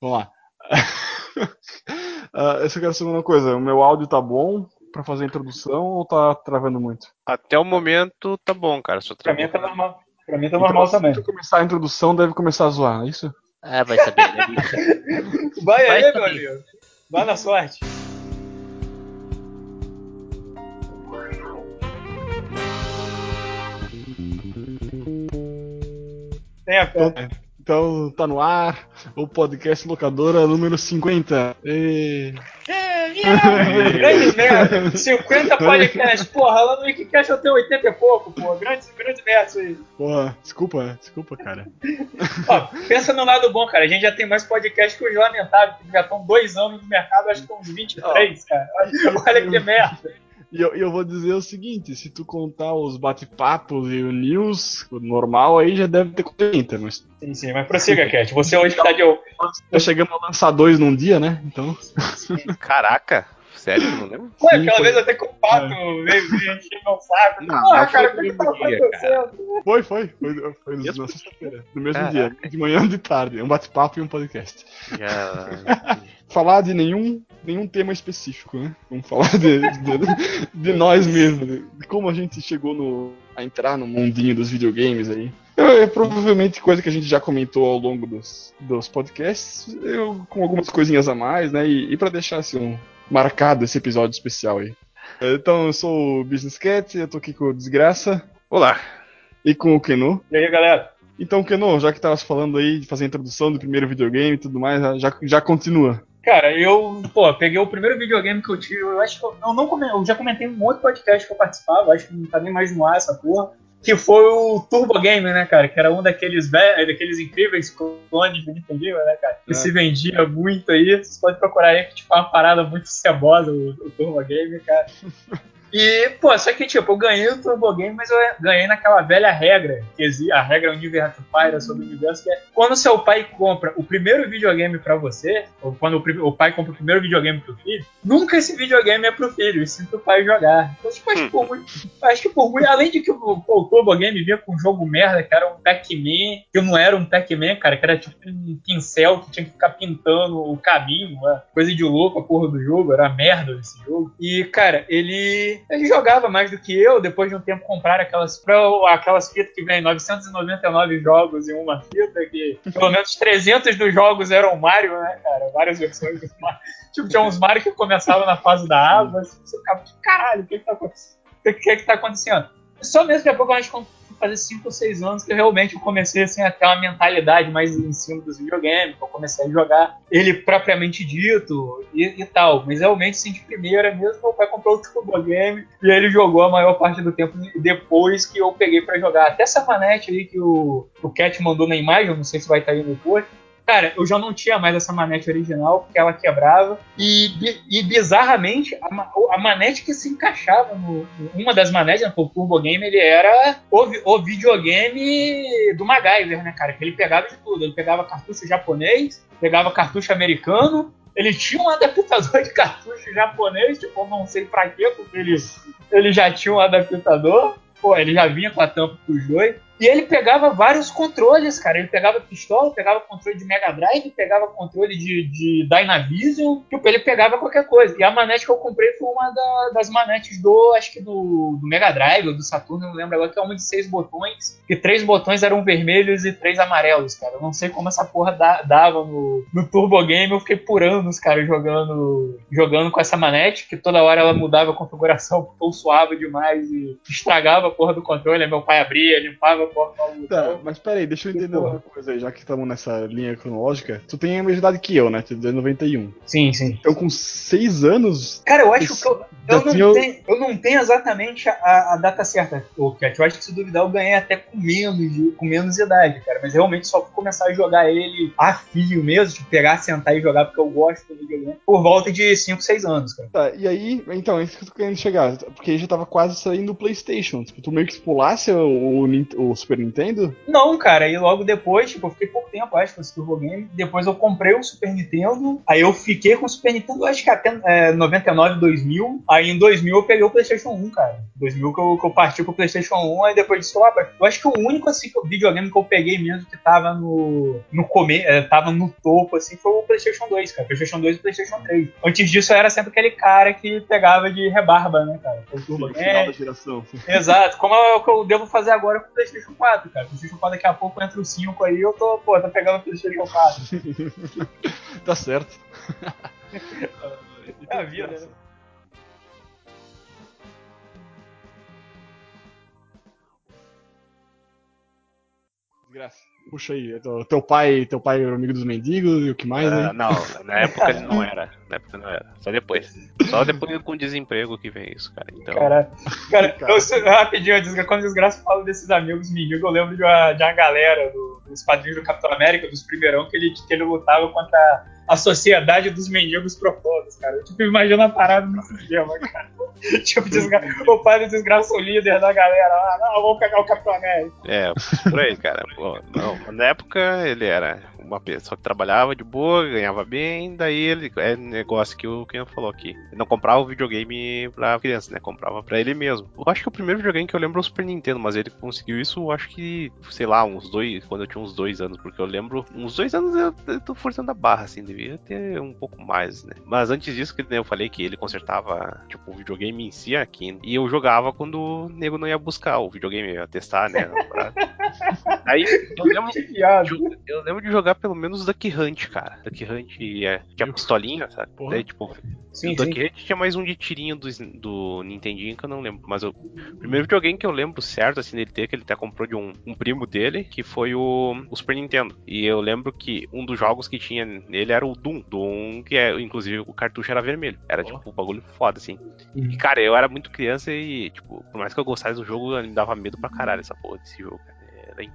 Vamos lá. uh, eu só quero saber uma coisa: o meu áudio tá bom pra fazer a introdução ou tá travando muito? Até o momento tá bom, cara. Só pra mim tá normal. Pra mim tá normal então, também. Se começar a introdução, deve começar a zoar, é isso? É, vai saber. Né? vai, vai aí, saber. meu amigo. Vai na sorte. Tenha fé. Então tá no ar o podcast Locadora número 50. E... É, grande merda. 50 podcasts. Porra, lá no Wikicast eu tenho 80 e pouco, pô. Grande, grande merda isso aí. Porra, desculpa, desculpa, cara. Ó, pensa no lado bom, cara. A gente já tem mais podcast que os lamentáveis, que já estão dois anos no mercado, acho que uns 23, cara. Olha, olha que merda. E eu, eu, vou dizer o seguinte: se tu contar os bate-papos e o news, o normal aí já deve ter 40, mas. Sim, sim, mas prossiga, Cat. Você hoje tá de. Nós chegamos a lançar dois num dia, né? Então. Caraca! Sério, não lembro? Ué, aquela foi. vez até com o pato é. veio encher meu saco. Não, Porra, cara, o que tá acontecendo? Foi, foi. Foi, foi no, na sexta-feira. No mesmo Caraca. dia. De manhã e de tarde. Um bate-papo e um podcast. Falar de nenhum, nenhum tema específico, né? Vamos falar de, de, de nós mesmos. De como a gente chegou no, a entrar no mundinho dos videogames aí. É, é, provavelmente coisa que a gente já comentou ao longo dos, dos podcasts, eu, com algumas coisinhas a mais, né? E, e para deixar assim, um, marcado esse episódio especial aí. Então, eu sou o Business Cat, eu tô aqui com o Desgraça. Olá. E com o Kenu. E aí, galera? Então, Kenu, já que tava falando aí de fazer a introdução do primeiro videogame e tudo mais, já, já continua. Cara, eu, pô, peguei o primeiro videogame que eu tive, eu acho que eu, eu não comentei, eu já comentei um outro podcast que eu participava, acho que não tá nem mais no ar essa porra que foi o Turbo Game, né, cara? Que era um daqueles, daqueles incríveis clones do Nintendo, né, cara? Que é. se vendia muito aí. Você pode procurar aí, que tipo, é uma parada muito cebosa o, o Turbo Game, cara. E, pô, só que, tipo, eu ganhei o Turbo Game, mas eu ganhei naquela velha regra, que existe, a regra Universo Pyra sobre o universo, que é quando seu pai compra o primeiro videogame para você, ou quando o, o, pai compra o primeiro videogame pro filho, nunca esse videogame é pro filho, e sim pro pai jogar. Então, tipo, acho que por muito, acho que por muito, além de que o, o Turbo Game vinha com um jogo merda, que era um Pac-Man, que não era um Pac-Man, cara, que era tipo um pincel que tinha que ficar pintando o caminho, coisa de louco a porra do jogo, era merda esse jogo. E, cara, ele ele, jogava mais do que eu, depois de um tempo comprar aquelas, aquelas fitas que vem 999 jogos em uma fita, que pelo menos 300 dos jogos eram Mario, né, cara? Várias versões do Mario. Tipo, tinha uns Mario que começavam na fase da água, assim, você ficava, caralho, o que que tá acontecendo? O que, que, tá acontecendo? Só mesmo que a pouco a gente fazer 5 ou 6 anos que eu realmente comecei assim, a ter uma mentalidade mais em cima dos videogames, eu comecei a jogar ele propriamente dito e, e tal. Mas realmente, sim, de primeira mesmo, meu pai comprou o Turbo Game e ele jogou a maior parte do tempo depois que eu peguei para jogar. Até essa manete aí que o, o Cat mandou na imagem, eu não sei se vai estar aí depois, Cara, eu já não tinha mais essa manete original, porque ela quebrava. E, e bizarramente, a, a, manete que se encaixava no. Uma das manetes, né, o Turbo Game, ele era o, o videogame do MacGyver, né, cara? Que ele pegava de tudo. Ele pegava cartucho japonês, pegava cartucho americano, ele tinha um adaptador de cartucho japonês, tipo, não sei pra quê, porque ele, ele já tinha um adaptador. Pô, ele já vinha com a tampa pros dois. E ele pegava vários controles, cara. Ele pegava pistola, pegava controle de Mega Drive, pegava controle de, de Dynavision, tipo, ele pegava qualquer coisa. E a manete que eu comprei foi uma da, das manetes do, acho que do, do, Mega Drive ou do Saturno, não lembro agora, que é uma de seis botões, que três botões eram vermelhos e três amarelos, cara. Eu não sei como essa porra da, dava no, no Turbo Game, eu fiquei por anos, cara, jogando, jogando com essa manete, que toda hora ela mudava a configuração, porque eu suava demais e estragava a porra do controle, aí meu pai abria, limpava Tá, mas peraí, deixa eu entender uma coisa aí, já que estamos nessa linha cronológica. Tu tem a mesma idade que eu, né? Tu é 91. Sim, sim. Então com 6 anos. Cara, eu acho que eu, eu, não, tinha... tenho, eu não tenho exatamente a, a data certa, o Cat. Eu acho que se duvidar, eu ganhei até com menos, de, com menos idade, cara. Mas realmente só fui começar a jogar ele a fio mesmo, tipo, pegar, sentar e jogar, porque eu gosto do videogame, por volta de 5, 6 anos, cara. Tá, e aí, então, é isso que eu tô querendo chegar. Porque aí já tava quase saindo o PlayStation. Tipo, tu meio que pulasse o, o, o Super Nintendo? Não, cara, e logo depois, tipo, eu fiquei pouco tempo, acho, com esse Turbo Game. Depois eu comprei o Super Nintendo, aí eu fiquei com o Super Nintendo, acho que até é, 99, 2000. Aí em 2000 eu peguei o PlayStation 1, cara. 2000 que eu, que eu parti com o PlayStation 1, aí depois disso eu, eu acho que o único assim, videogame que eu peguei mesmo que tava no, no come, é, tava no topo, assim, foi o PlayStation 2, cara. PlayStation 2 e PlayStation 3. Antes disso eu era sempre aquele cara que pegava de rebarba, né, cara? O Turbo Sim, final da geração. Exato, como é o que eu devo fazer agora com o PlayStation 4, cara. PlayStation 4 daqui a pouco entra o 5 aí, eu tô, pô, tô pegando o PlayStation 4. tá certo. é a vida, né? Desgraça. Puxa aí, teu pai, teu pai era amigo dos mendigos e o que mais, uh, Não, na época ele não era. Na época não era. Só depois. Só depois com desemprego que vem isso, cara. Então... Cara, cara, eu, rapidinho, quando desgraça falo desses amigos mendigos, eu lembro de uma, de uma galera do, dos padrinhos do Capitão América, dos primeirão, que ele, que ele lutava contra a sociedade dos mendigos profundos, cara. Eu, tipo, imagina a parada no sistema, cara. tipo, desgra... o do desgraça o líder da galera lá, não, vamos pegar o Capitão América. É, por aí, cara. Pô, não, na época ele era uma pessoa que trabalhava de boa, ganhava bem, daí ele. É negócio que o Ken falou aqui. Ele não comprava o videogame pra criança, né? Comprava pra ele mesmo. Eu acho que o primeiro videogame que eu lembro é o Super Nintendo, mas ele conseguiu isso, eu acho que, sei lá, uns dois. Quando eu tinha uns dois anos, porque eu lembro. Uns dois anos eu, eu tô forçando a barra, assim, devia ter um pouco mais, né? Mas antes disso, que eu falei que ele consertava, tipo, o videogame em si aqui. E eu jogava quando o nego não ia buscar o videogame, ia testar, né? Aí eu lembro, eu lembro de jogar pelo menos Duck Hunt, cara. Duck Hunt é, tinha pistolinha, sabe? Porra. Daí, tipo, sim, o Duck sim. Hunt tinha mais um de tirinho do, do Nintendinho que eu não lembro. Mas o primeiro videogame que eu lembro certo, assim, dele ter, que ele até comprou de um, um primo dele, que foi o, o, Super Nintendo. E eu lembro que um dos jogos que tinha nele era o Doom. Doom, que é, inclusive, o cartucho era vermelho. Era, oh. tipo, um bagulho foda, assim. E, uhum. cara, eu era muito criança e, tipo, por mais que eu gostasse do jogo, me dava medo pra caralho essa porra desse jogo, cara.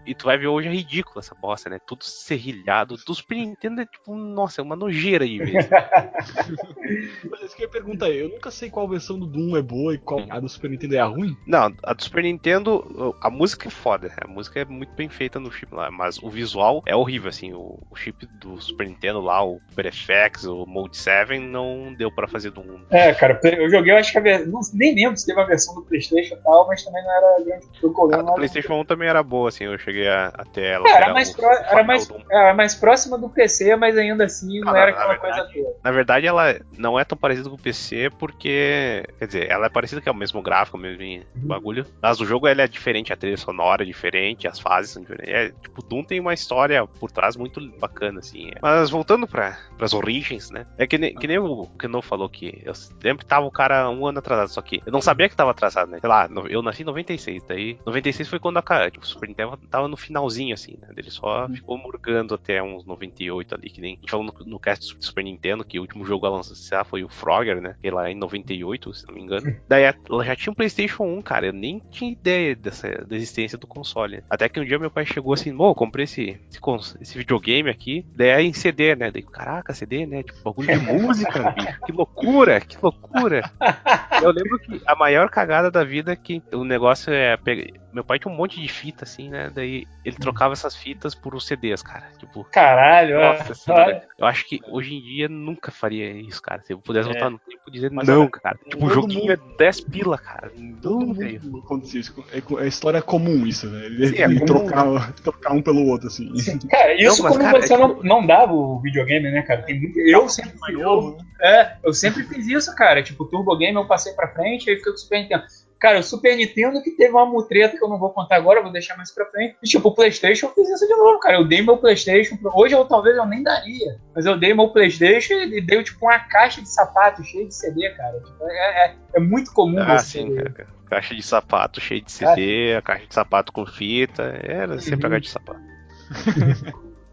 E tu vai ver hoje é ridículo essa bosta, né? Tudo serrilhado. Do Super Nintendo é tipo, nossa, é uma nojeira de vez. Mas isso que eu ia perguntar aí, eu nunca sei qual versão do Doom é boa e qual a do Super Nintendo é a ruim. Não, a do Super Nintendo, a música é foda. A música é muito bem feita no chip lá, mas o visual é horrível, assim. O, o chip do Super Nintendo lá, o FX, o Mode 7, não deu pra fazer Doom. É, cara, eu joguei, eu acho que a versão. Nem lembro se teve a versão do PlayStation e tal, mas também não era grande. A do PlayStation 1 também era boa, assim eu cheguei a, até ela. É, era, mais pro, era, mais, era mais próxima do PC, mas ainda assim não, ah, era aquela verdade, coisa toda. Na verdade, ela não é tão parecida com o PC porque. Quer dizer, ela é parecida que é o mesmo gráfico, o mesmo uhum. bagulho. Mas o jogo é diferente, a trilha sonora é diferente, as fases são diferentes. É, tipo, Doom tem uma história por trás muito bacana, assim. É. Mas voltando para as origens, né? É que, nem, que nem o Keno falou que eu sempre tava o cara um ano atrasado, só que eu não sabia que tava atrasado, né? Sei lá, eu nasci em 96, daí 96 foi quando a tipo, o Super Nintendo tava no finalzinho, assim, né? Ele só uhum. ficou murgando até uns 98 ali, que nem a gente falou no, no cast do Super Nintendo, que o último jogo a lançar foi o Frogger, né? Que lá em 98, se não me engano. Uhum. Daí ela já tinha um PlayStation 1, cara. Eu nem tinha ideia dessa, da existência do console. Até que um dia meu pai chegou assim, pô, comprei esse, esse, esse, videogame aqui. Daí é em CD, né? Daí, caraca, CD, né? Tipo, bagulho de música, bicho. Que loucura, que loucura. Eu lembro que a maior cagada da vida é que o negócio é pegar meu pai tinha um monte de fita, assim, né? Daí ele trocava essas fitas por os CDs, cara. Tipo. Caralho, nossa senhora. Eu acho que hoje em dia nunca faria isso, cara. Se eu pudesse é. voltar no tempo e dizer Mas não, cara. Tipo, o joguinho mundo... é 10 pila, cara. Todo mundo aconteceu isso. É, é história comum isso, né? Ele, Sim, é trocar, trocar um pelo outro, assim. Sim, cara, isso não, como cara, você é não, tipo... não dava o videogame, né, cara? Tem muito... Eu sempre. Eu, é, eu sempre fiz isso, cara. Tipo, Turbo Game eu passei pra frente, aí fiquei com o Super Nintendo. Cara, o Super Nintendo que teve uma mutreta que eu não vou contar agora, vou deixar mais pra frente. E, tipo, o PlayStation eu fiz isso de novo, cara. Eu dei meu PlayStation. Hoje eu talvez eu nem daria. Mas eu dei meu PlayStation e dei, tipo, uma caixa de sapato cheia de CD, cara. Tipo, é, é, é, muito comum ah, sim, cara. Caixa de sapato cheia de CD, é. a caixa de sapato com fita. Era sempre uhum. a caixa de sapato.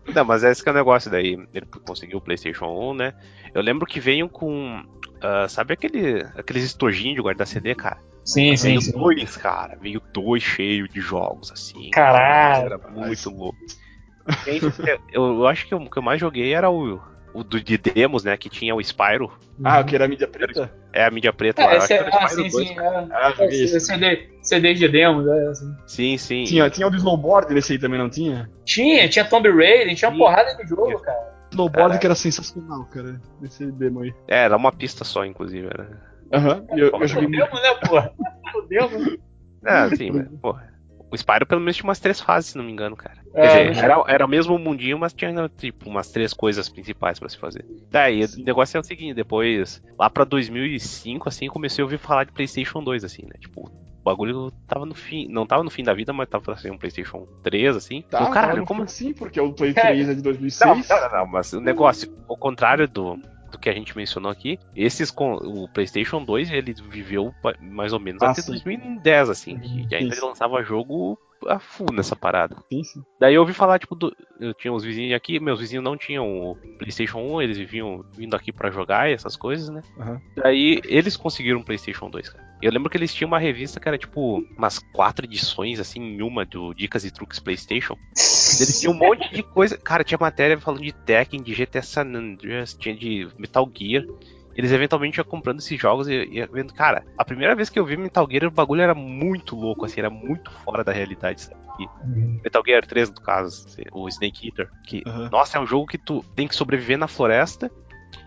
Não, mas esse que é o negócio daí. Ele conseguiu o PlayStation 1, né? Eu lembro que veio com. Uh, sabe aquele, aqueles estojinhos de guardar CD, cara? Sim, sim. Veio sim. dois, cara. Veio dois cheios de jogos, assim. Caralho. Era muito louco. eu, eu, acho que o que eu mais joguei era o o do de demos, né? Que tinha o Spyro. Ah, que era a mídia preta? É a mídia preta. É, esse, ah, sim, 2, sim. É, ah, é, CD, CD de demos, é, assim. Sim, sim. Tinha, tinha o do snowboard nesse aí também, não tinha? Tinha, tinha Tomb Raider, tinha uma porrada de jogo, cara. Snowboard que era sensacional, cara. Esse demo aí. É, era uma pista só, inclusive. Aham, uhum, eu, eu joguei. Demo, né, porra? Demo. É, sim, mas, porra. O Spyro pelo menos tinha umas três fases, se não me engano, cara. É, Quer dizer, era, era o mesmo mundinho, mas tinha tipo umas três coisas principais para se fazer. Daí, o negócio é o seguinte, depois, lá pra 2005, assim, comecei a ouvir falar de PlayStation 2, assim, né? Tipo, o bagulho tava no fim, não tava no fim da vida, mas tava pra ser um PlayStation 3, assim. Tá, então, caralho, como assim? Porque o Play 3 é, é de 2006. Não, não, não, mas o negócio, ao contrário do, do que a gente mencionou aqui, esses com o PlayStation 2 ele viveu mais ou menos ah, até sim. 2010 assim, que, ainda ele lançava jogo a full nessa parada. Sim, sim. Daí eu ouvi falar, tipo, do, eu tinha uns vizinhos aqui, meus vizinhos não tinham o PlayStation 1, eles viviam vindo aqui para jogar e essas coisas, né? Uhum. Daí eles conseguiram um PlayStation 2, cara. Eu lembro que eles tinham uma revista que era tipo umas quatro edições, assim, em uma do Dicas e Truques PlayStation. Eles tinham um monte de coisa. Cara, tinha matéria falando de Tekken, de GTA San Andreas, tinha de Metal Gear eles eventualmente iam comprando esses jogos e, e vendo, cara, a primeira vez que eu vi Metal Gear, o bagulho era muito louco, assim, era muito fora da realidade, sabe? Uhum. Metal Gear 3, no caso, o Snake Eater, que, uhum. nossa, é um jogo que tu tem que sobreviver na floresta,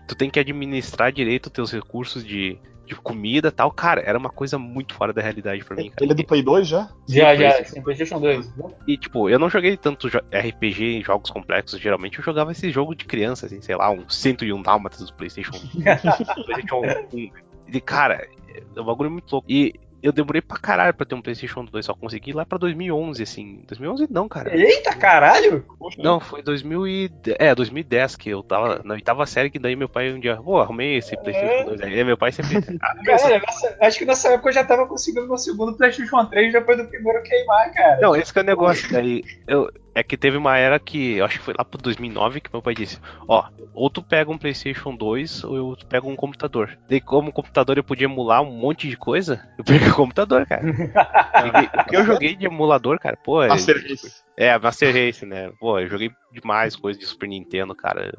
tu tem que administrar direito os teus recursos de de comida e tal. Cara, era uma coisa muito fora da realidade pra mim. Cara. Ele é do Play 2 já? Já, já, sim, PlayStation 2. E, tipo, eu não joguei tanto RPG em jogos complexos. Geralmente eu jogava esse jogo de criança, assim, sei lá, um 101 Dálmatas do PlayStation 1. PlayStation 1. E, cara, é um bagulho muito louco. E eu demorei pra caralho pra ter um PlayStation 2, só consegui lá pra 2011, assim. 2011 não, cara. Eita, caralho! Não, foi 2000 e... É, 2010 que eu tava na oitava série, que daí meu pai um dia, pô, arrumei esse PlayStation 2 aí. E meu pai sempre. Ah, cara, nessa, acho que nessa época eu já tava conseguindo meu segundo PlayStation 3 depois do primeiro queimar, cara. Não, esse que é o negócio. Daí eu, é que teve uma era que, eu acho que foi lá pro 2009 que meu pai disse: Ó, ou tu pega um PlayStation 2 ou eu pego um computador. Daí, como o computador eu podia emular um monte de coisa, eu peguei o computador, cara. o que eu joguei de emulador, cara, pô. É Master Race. É, Master Race, né? Pô, eu joguei demais coisas de Super Nintendo, cara.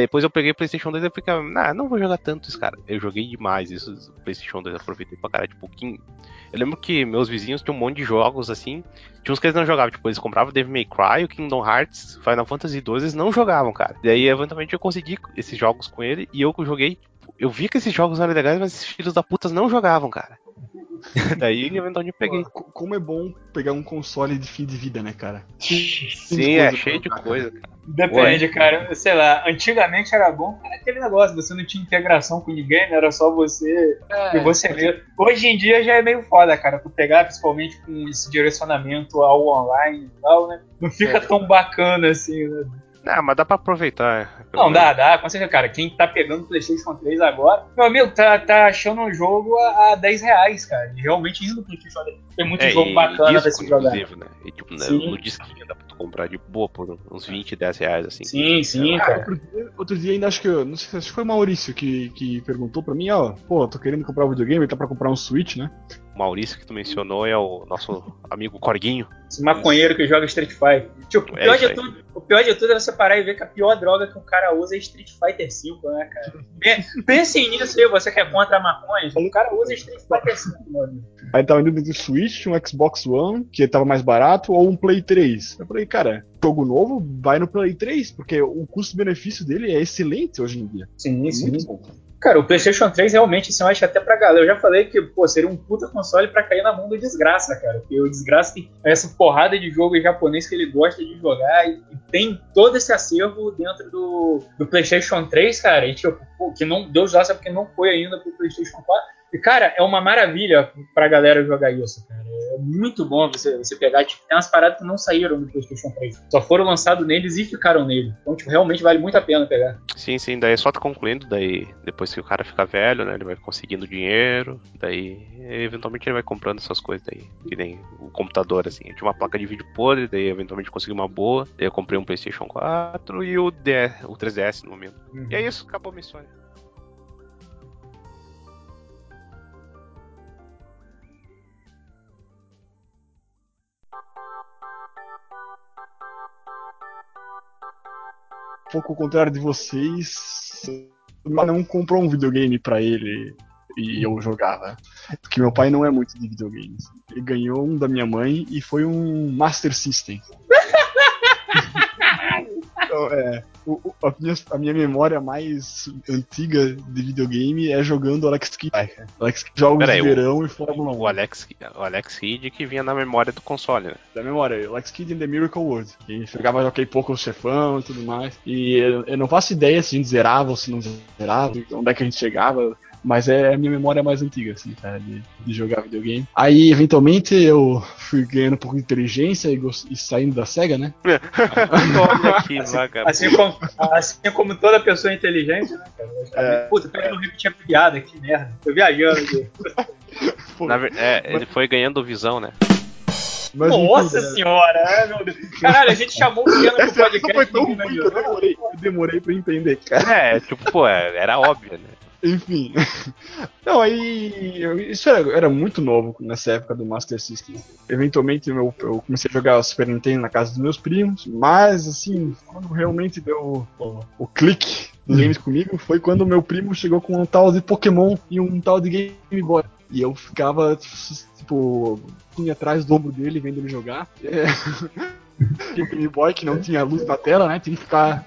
Depois eu peguei o PlayStation 2 e fiquei, ah, não vou jogar tanto isso, cara. Eu joguei demais isso, PlayStation 2, aproveitei pra caralho, tipo, pouquinho. Eu lembro que meus vizinhos tinham um monte de jogos assim. Tinha uns que eles não jogavam, tipo, eles compravam Devil May Cry, o Kingdom Hearts, Final Fantasy 12, eles não jogavam, cara. Daí, eventualmente, eu consegui esses jogos com ele e eu joguei. Eu vi que esses jogos eram legais, mas esses filhos da puta não jogavam, cara. Daí, eventualmente, eu peguei. Como é bom pegar um console de fim de vida, né, cara? Sim, é cheio de coisa, cara. Depende, Ué. cara. Sei lá, antigamente era bom, era aquele negócio, você não tinha integração com ninguém, né? era só você é, e você mesmo. Hoje em dia já é meio foda, cara, tu pegar principalmente com esse direcionamento ao online e tal, né? Não fica é. tão bacana assim, né? Não, mas dá pra aproveitar. Não, dá, dá, com certeza, cara. Quem tá pegando o PlayStation 3 agora, meu amigo, tá, tá achando um jogo a, a 10 reais, cara. Realmente indo no PlayStation 3. Tem muito é, jogo bacana pra se jogar. Né? E, tipo, né, no disquinho dá pra tu comprar de boa por uns 20, 10 reais, assim. Sim, sim, cara. Outro dia, outro dia, ainda acho que, não sei se foi o Maurício que, que perguntou pra mim, ó, pô, tô querendo comprar um videogame, tá pra comprar um Switch, né? Maurício que tu mencionou é o nosso amigo Corguinho. Esse maconheiro que joga Street Fighter. Tipo, o, é pior é de tudo, o pior de tudo é você parar e ver que a pior droga que o cara usa é Street Fighter V, né, cara? Pense nisso aí, você que é contra a maconha. O cara usa Street Fighter V, mano. Aí tava indo entre Switch, um Xbox One, que tava mais barato, ou um Play 3. Eu falei, cara, jogo novo, vai no Play 3, porque o custo-benefício dele é excelente hoje em dia. Sim, é sim. Muito bom. Cara, o PlayStation 3 realmente, assim, eu acho até pra galera. Eu já falei que, pô, seria um puta console pra cair na mão do desgraça, cara. Porque o desgraça tem essa porrada de jogo japonês que ele gosta de jogar e, e tem todo esse acervo dentro do, do PlayStation 3, cara. E, tipo, pô, que não, Deus já sabe porque não foi ainda pro PlayStation 4. E, cara, é uma maravilha pra galera jogar isso, cara. Muito bom você, você pegar, tipo, tem umas paradas que não saíram do PlayStation 3. Só foram lançados neles e ficaram nele. Então, tipo, realmente vale muito a pena pegar. Sim, sim, daí é só tá concluindo, daí depois que o cara fica velho, né, ele vai conseguindo dinheiro, daí eventualmente ele vai comprando essas coisas daí, que nem o computador, assim. Eu tinha uma placa de vídeo podre, daí eventualmente consegui uma boa, daí eu comprei um PlayStation 4 e o, D, o 3DS no momento. Uhum. E é isso, acabou a minha pouco ao contrário de vocês, não comprou um videogame para ele e eu jogava. Porque meu pai não é muito de videogames. Ele ganhou um da minha mãe e foi um Master System. é, o, a, minha, a, minha, memória mais antiga de videogame é jogando Alex Kidd. Alex Kidd, jogos de verão o, e Fórmula 1. O Alex, o Alex Kidd que vinha na memória do console, né? Da memória, Alex Kidd in The Miracle World. Que jogava joguei pouco o chefão e tudo mais. E eu, eu, não faço ideia se a gente zerava ou se não zerava, onde é que a gente chegava. Mas é a minha memória mais antiga, assim, cara, de, de jogar videogame. Aí, eventualmente, eu fui ganhando um pouco de inteligência e, e saindo da SEGA, né? aqui, assim, assim, como, assim como toda pessoa inteligente, né, cara? É, Puta, peraí, é. não repetir a piada, que merda. Tô viajando aqui. é, ele foi ganhando visão, né? Mas, Nossa enfim, senhora, é, meu Deus. Caralho, a gente chamou o Piano pro podcast. Foi tão ruim que eu demorei, eu demorei pra entender, cara. É, tipo, pô, era óbvio, né? Enfim. Não, aí. Eu, isso era, era, muito novo nessa época do Master System. Eventualmente eu, eu, comecei a jogar o Super Nintendo na casa dos meus primos, mas assim, quando realmente deu o, o clique dos games comigo foi quando meu primo chegou com um tal de Pokémon e um tal de Game Boy. E eu ficava, tipo, assim, atrás do ombro dele vendo ele jogar. É. E o Game Boy que não tinha luz na tela, né? Tinha que ficar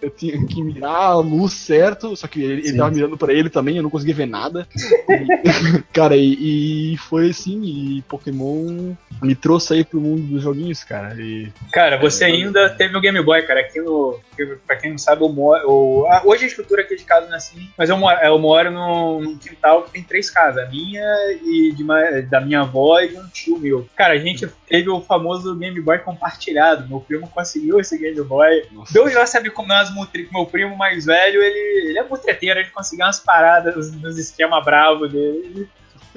eu tinha que mirar a luz certo, só que ele, ele tava mirando pra ele também, eu não conseguia ver nada. E, cara, e, e, foi assim, e Pokémon me trouxe aí pro mundo dos joguinhos, cara. E, cara, você é, ainda teve o Game Boy, cara, aqui no. Pra quem não sabe, eu moro. Eu, hoje a estrutura aqui de casa não é assim, mas eu moro, eu moro num, num quintal que tem três casas, a minha e de uma, da minha avó e de um tio meu. Cara, a gente teve o famoso Game Boy compartilhado. Meu primo conseguiu esse Game Boy. Nossa. Deus já sabe como umas Meu primo mais velho, ele, ele é mutreteiro, ele conseguiu umas paradas nos esquemas bravos dele.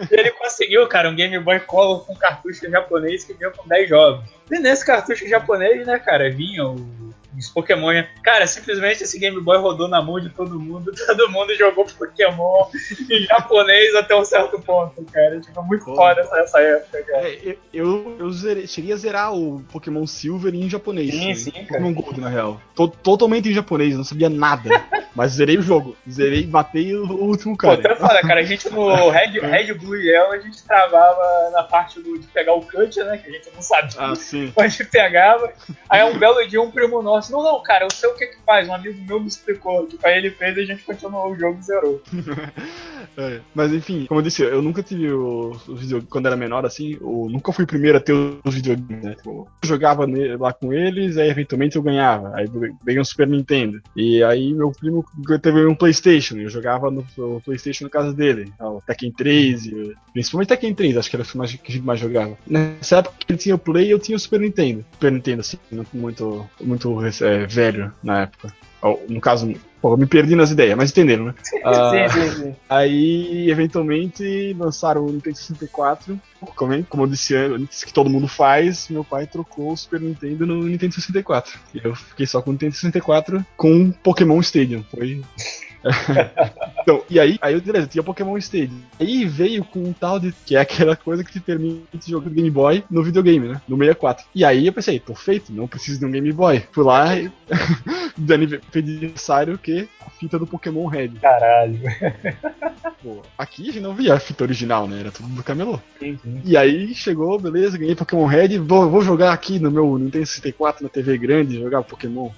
Ele conseguiu, cara, um Game Boy Color com cartucho japonês que vinha com 10 jogos. E nesse cartucho japonês, né, cara, vinha o os Pokémon. Cara, simplesmente esse Game Boy rodou na mão de todo mundo, todo mundo jogou Pokémon em japonês até um certo ponto, cara. Tipo, muito Pô, foda essa, essa época, cara. É, eu, eu zerei, cheguei a zerar o Pokémon Silver em japonês. Sim, né? sim, Pokémon Gold, na real. Tô, totalmente em japonês, não sabia nada. mas zerei o jogo. Zerei, matei o, o último cara. Pô, foda, cara. A gente no Red, Red Blue e Yellow, a gente travava na parte do, de pegar o cut, né? Que a gente não sabia. Ah, sim. Mas a gente pegava. Aí um belo dia um primo nosso assim, não, não, cara, eu sei o que que faz. Um amigo meu me explicou. Tipo, aí ele fez e a gente continuou o jogo e zerou. é, mas enfim, como eu disse, eu nunca tive os, videogames, quando era menor, assim, eu nunca fui o primeiro a ter os videogames, né? Tipo, eu jogava lá com eles, aí eventualmente eu ganhava. Aí veio um Super Nintendo. E aí meu primo teve um Playstation, eu jogava no, no Playstation na casa dele. O Tekken 3, e, principalmente Tekken 3, acho que era o que a gente mais jogava. Nessa época ele tinha o Play eu tinha o Super Nintendo. Super Nintendo, assim, muito, muito é, velho na época. No caso, pô, eu me perdi nas ideias, mas entenderam, né? Uh, sim, sim, sim. Aí, eventualmente, lançaram o Nintendo 64. Como, como eu disse antes, que todo mundo faz, meu pai trocou o Super Nintendo no Nintendo 64. E eu fiquei só com o Nintendo 64 com Pokémon Stadium. Foi então, e aí, aí beleza, tinha Pokémon Stadium. Aí veio com um tal de. que é aquela coisa que te permite jogar Game Boy no videogame, né? No 64. E aí eu pensei, perfeito, não preciso de um Game Boy. Fui lá e. de aniversário que a fita do Pokémon Red. Caralho. Pô, aqui a gente não via a fita original, né? Era tudo do camelô. Sim, sim. E aí chegou, beleza, ganhei Pokémon Red, vou, vou jogar aqui no meu Nintendo 64 na TV grande, jogar Pokémon.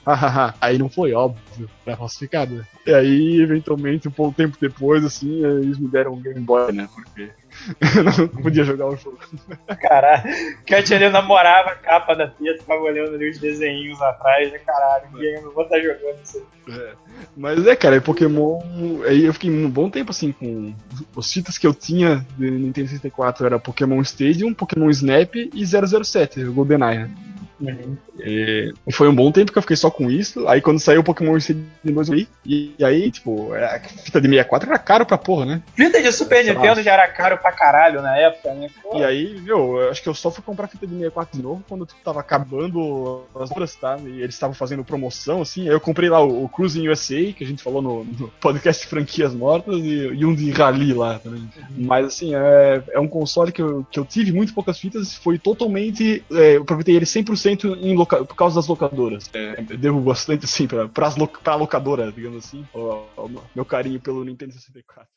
aí não foi óbvio, era falsificado. Né? E aí, eventualmente, um pouco tempo depois, assim, eles me deram um Game Boy, né? Porque eu não podia jogar o jogo. Caralho, Cat ali namorava a capa da fita, ficava olhando ali os desenhinhos atrás, né? Caralho, ninguém não vou estar jogando isso aí. É. Mas é, cara, Pokémon. Aí eu fiquei um bom tempo assim com. Os fitas que eu tinha de Nintendo 64 era Pokémon Stadium, Pokémon Snap e 007, o GoldenEye. Né? Uhum. E foi um bom tempo que eu fiquei só com isso. Aí quando saiu o Pokémon Stadium 2 eu e, aí, tipo, a fita de 64 era caro pra porra, né? Fita de Super Nintendo já era caro pra caralho na época, né? Porra. E aí, meu, eu acho que eu só fui comprar fita de 64 de novo quando tipo, tava acabando as horas, tá? E eles estavam fazendo promoção, assim. Aí eu comprei lá o, o Cruising USA, que a gente falou no, no podcast Franquias Mortas, e, e, um de Rally lá também. Uhum. Mas assim, é, é um console que eu, que eu tive muito poucas fitas, foi totalmente. É, eu aproveitei ele 100% 100% em loca... por causa das locadoras. É, devo bastante, assim, pra, pras lo... pra locadora, digamos assim. Meu carinho pelo Nintendo 64.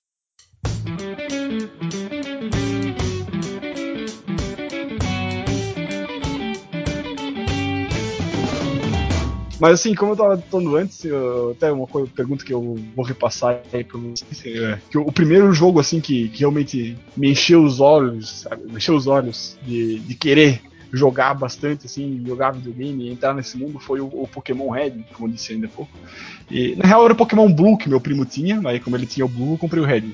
Mas assim, como eu tava falando antes, eu, até uma coisa, pergunta que eu vou repassar aí pra vocês, é, que o, primeiro jogo assim que, que realmente me encheu os olhos, sabe, me encheu os olhos de, de querer jogar bastante, assim, jogar videogame e entrar nesse mundo foi o, o, Pokémon Red, como eu disse ainda há pouco. E, na real era o Pokémon Blue que meu primo tinha, mas como ele tinha o Blue, eu comprei o Red.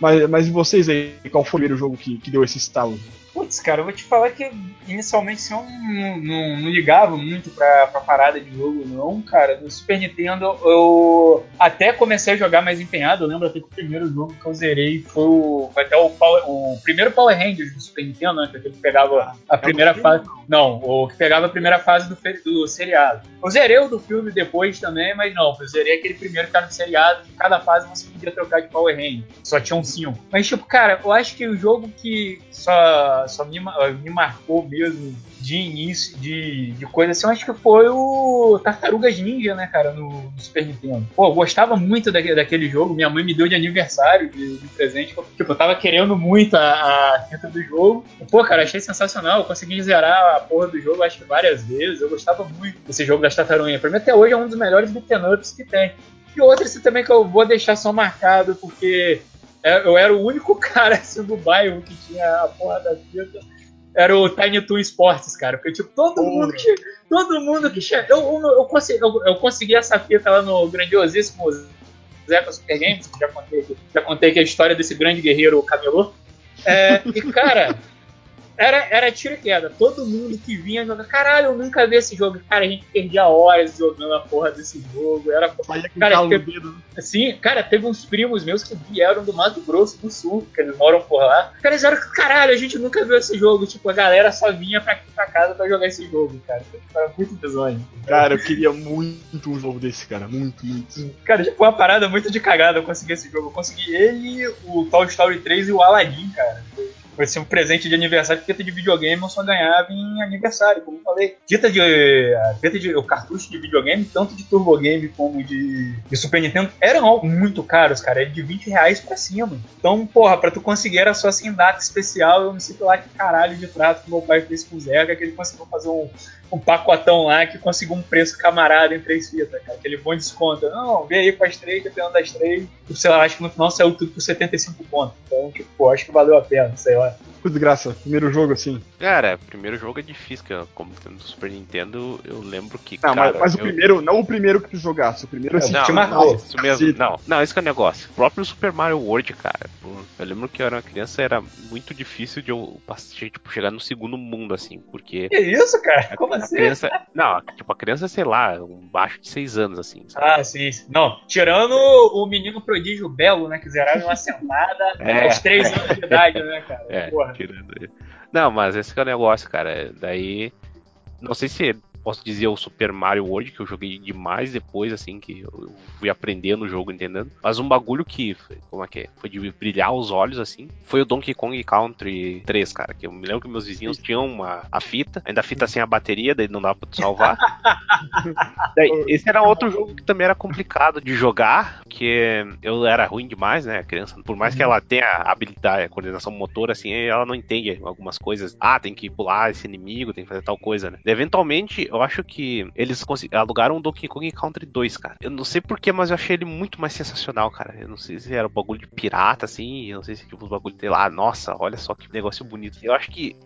Mas, mas e vocês aí, qual foi o primeiro jogo que, que deu esse estalo? Putz, cara, eu vou te falar que inicialmente assim, eu não, não, não, ligava muito pra, pra parada de jogo, não, cara. No Super Nintendo eu até comecei a jogar mais empenhado. Eu lembro até que o primeiro jogo que eu zerei foi, o, foi até o, Power, o primeiro Power Rangers do Super Nintendo, né? Que pegava a é primeira fase. Não, o que pegava a primeira fase do, do seriado. Eu zerei o do filme depois também, mas não, eu zerei aquele primeiro que era do seriado, que cada fase você podia trocar de Power Ranger. Só tinham cinco. Mas, tipo, cara, eu acho que o jogo que só só, me, me marcou mesmo de início, de, de coisa assim, eu acho que foi o Tartarugas Ninja, né, cara, no, no Super Nintendo. Pô, eu gostava muito daquele, daquele jogo, minha mãe me deu de aniversário, de, de presente, tipo, eu tava querendo muito a, a do jogo. Pô, cara, achei sensacional, eu consegui zerar a porra do jogo, acho que várias vezes, eu gostava muito desse jogo das tartarugas. Pra mim, até hoje, é um dos melhores beat'em ups que tem. E outro assim, também que eu vou deixar só marcado, porque eu era o único cara assim, do bairro que tinha a porra da fita. Era o Tiny Toon Sports, cara. Porque, tipo, todo mundo que. Todo mundo que chega. Eu, eu, eu, consegui, eu, eu consegui essa fita lá no grandiosíssimo Zeca Super Games. Já contei, já contei que a história desse grande guerreiro camelô. É, e, cara era, era tiro e queda. Todo mundo que vinha jogar, caralho, eu nunca vi esse jogo. Cara, a gente perdia horas jogando a porra desse jogo. Era, cara, teve, dedo. Sim, cara, teve uns primos meus que vieram do Mato Grosso do Sul, que eles moram por lá. Cara, eles eram, caralho, a gente nunca viu esse jogo. Tipo, a galera só vinha pra, pra casa pra jogar esse jogo, cara. Era muito bizonho. Cara, eu queria muito um jogo desse, cara. Muito, muito. Cara, tipo, uma parada muito de cagada eu consegui esse jogo. Eu consegui ele, o Toy Story 3 e o Aladdin, cara. Vai um presente de aniversário, fita de videogame eu só ganhava em aniversário, como eu falei. Fita de. Fita de. O cartucho de videogame, tanto de Turbo Game como de, de Super Nintendo, eram muito caros, cara. Era de 20 reais pra cima. Então, porra, pra tu conseguir era só assim data especial. Eu não sei lá que caralho de prato que meu pai fez com o Zega, que ele conseguiu fazer um, um pacotão lá que conseguiu um preço camarada em três fitas, cara. Aquele bom desconto. Não, vem aí com as três, dependendo das três. Sei lá, acho que no final saiu tudo por 75 pontos. Então, tipo, acho que valeu a pena, sei lá. Por desgraça, primeiro jogo assim. Cara, primeiro jogo é difícil, que como tendo Super Nintendo, eu lembro que. Não, cara, mas, mas eu... o primeiro, não o primeiro que tu jogasse, o primeiro assim, não, te marcou. Isso mesmo. Não, não, esse que é o negócio. O próprio Super Mario World, cara. Eu lembro que eu era uma criança, era muito difícil de eu tipo, chegar no segundo mundo, assim, porque. Que isso, cara? Como assim? Criança, não, tipo, a criança, sei lá, um baixo de seis anos, assim. Sabe? Ah, sim. Não, tirando o menino prodígio belo, né? Que zerava uma sentada é, aos três é. anos de idade, né, cara? É, Porra. Tirando. Não, mas esse é o negócio, cara. Daí. Não sei se posso dizer o Super Mario World, que eu joguei demais depois, assim, que eu fui aprendendo o jogo, entendendo. Mas um bagulho que, como é que é? Foi de brilhar os olhos, assim, foi o Donkey Kong Country 3, cara. Que eu me lembro que meus vizinhos tinham uma, a fita, ainda a fita sem a bateria, daí não dava pra te salvar. daí, esse era outro jogo que também era complicado de jogar, que eu era ruim demais, né, a criança. Por mais que ela tenha a habilidade, a coordenação motor, assim, ela não entende algumas coisas. Ah, tem que pular esse inimigo, tem que fazer tal coisa, né. eventualmente, eu acho que eles alugaram o Donkey Kong Country 2, cara. Eu não sei porquê, mas eu achei ele muito mais sensacional, cara. Eu não sei se era um bagulho de pirata, assim, eu não sei se tipo os bagulho, sei lá, nossa, olha só que negócio bonito. Eu acho que,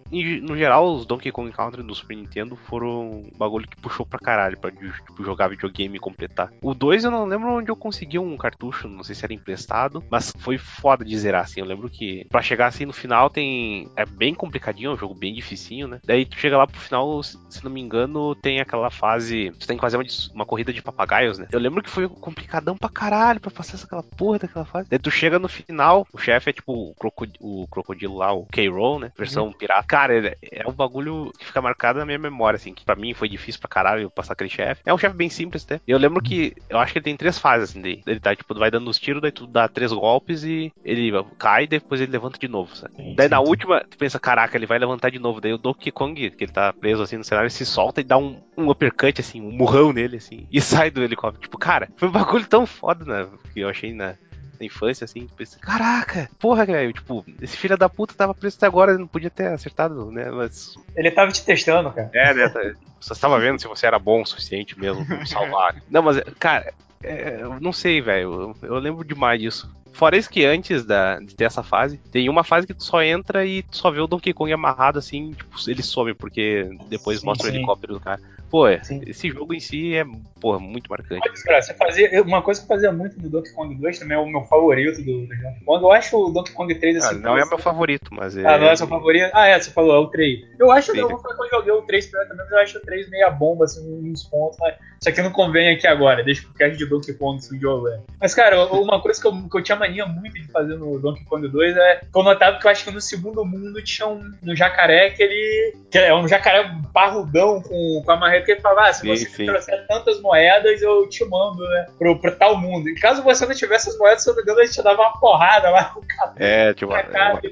no geral, os Donkey Kong Country do Super Nintendo foram um bagulho que puxou pra caralho pra tipo, jogar videogame e completar. O 2 eu não lembro onde eu consegui um cartucho, não sei se era emprestado, mas foi foda de zerar, assim. Eu lembro que pra chegar assim no final tem. É bem complicadinho, é um jogo bem dificinho, né? Daí tu chega lá pro final, se não me engano, tem aquela fase. Tu tem que fazer uma, uma corrida de papagaios, né? Eu lembro que foi complicadão pra caralho pra passar aquela porra daquela fase. Daí tu chega no final, o chefe é tipo o, crocod o crocodilo lá, o K-Roll, né? Versão uhum. pirata. Cara, é, é um bagulho que fica marcado na minha memória, assim, que pra mim foi difícil pra caralho passar aquele chefe. É um chefe bem simples, até. Eu lembro que eu acho que ele tem três fases, assim, dele. Ele tá, tipo, vai dando os tiros, daí tu dá três golpes e ele cai, depois ele levanta de novo, sabe? Sim, daí sim, na sim. última, tu pensa, caraca, ele vai levantar de novo. Daí o Donkey Kong, que ele tá preso assim no cenário, ele se solta e dá um, um uppercut, assim, um murrão nele, assim, e sai do helicóptero. Tipo, cara, foi um bagulho tão foda, né? Que eu achei na, na infância, assim, pensei, caraca, porra, velho, tipo, esse filho da puta tava preso até agora, não podia ter acertado, né? Mas. Ele tava te testando, cara. É, né? Tá, você estava vendo se você era bom o suficiente mesmo pra salvar. não, mas, cara, é, eu não sei, velho. Eu, eu, lembro demais disso. Fora isso que antes da, de ter essa fase, tem uma fase que tu só entra e tu só vê o Donkey Kong amarrado assim, tipo, ele some, porque depois sim, mostra sim. o helicóptero do cara. Pô, é, esse jogo em si é, porra, muito marcante. Você fazia, uma coisa que eu fazia muito no Donkey Kong 2, também é o meu favorito do, do Donkey Kong. Eu acho o Donkey Kong 3 assim. Ah, não é meu favorito, mas é. Ah, não é seu favorito? Ah, é, você falou, é o 3. Eu acho que eu vou falar que eu joguei o 3 primeiro também, mas eu acho o 3 meia bomba, assim, uns pontos. Né? Isso aqui não convém aqui agora, deixa pro cast de Donkey Kong se o jogo é. Mas, cara, uma coisa que eu, que eu tinha mania muito de fazer no Donkey Kong 2 é que eu notava que eu acho que no segundo mundo tinha um, um jacaré que ele. que é um jacaré parrudão com, com a marreta que ele falava, ah, se você sim, trouxer tantas moedas, eu te mando, né? Pro, pro tal mundo. E caso você não tivesse as moedas, se eu não me engano, ele te dava uma porrada lá no cabelo. É, tipo,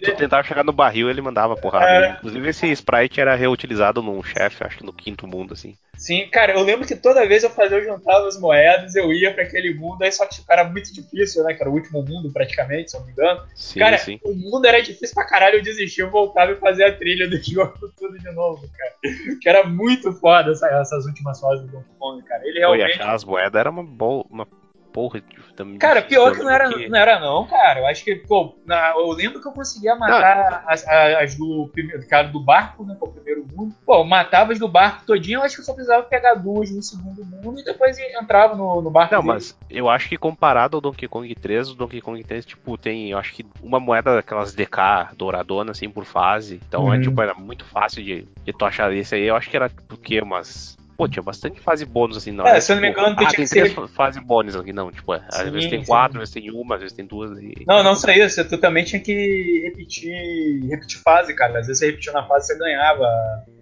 tu tentava chegar no barril, ele mandava porrada. É. Inclusive, esse sprite era reutilizado num chefe, acho que no quinto mundo, assim. Sim, cara, eu lembro que toda vez eu fazia, eu juntava as moedas, eu ia para aquele mundo, aí só que era muito difícil, né? Que era o último mundo, praticamente, se eu não me engano. Sim, cara, sim. o mundo era difícil pra caralho, eu desisti, eu voltava e fazia a trilha do jogo tudo de novo, cara. Que era muito foda essa, essas últimas fases do Donkey Kong, cara. Ele realmente. Pô, e achar as moedas era uma, boa, uma porra também. Cara, pior que não era, não era, não, cara. Eu acho que, pô, na, eu lembro que eu conseguia matar as, as, do primeiro, cara do barco, né? Que é o primeiro mundo. Pô, eu matava as do barco todinho, eu acho que eu só precisava pegar duas no segundo mundo e depois entrava no, no barco. Não, dele. mas eu acho que comparado ao Donkey Kong 3, o Donkey Kong 3, tipo, tem, eu acho que uma moeda daquelas DK douradona, assim, por fase. Então, uhum. é, tipo, era muito fácil de, de tu achar esse aí. Eu acho que era, porque, umas Pô, tinha bastante fase bônus assim, não. É, se eu não me engano, ah, tem três ser... fases bônus aqui, não. Tipo, sim, às vezes tem quatro, às vezes tem uma, às vezes tem duas. E... Não, não só isso. Tu também tinha que repetir, repetir fase, cara. Às vezes você repetiu na fase, você ganhava.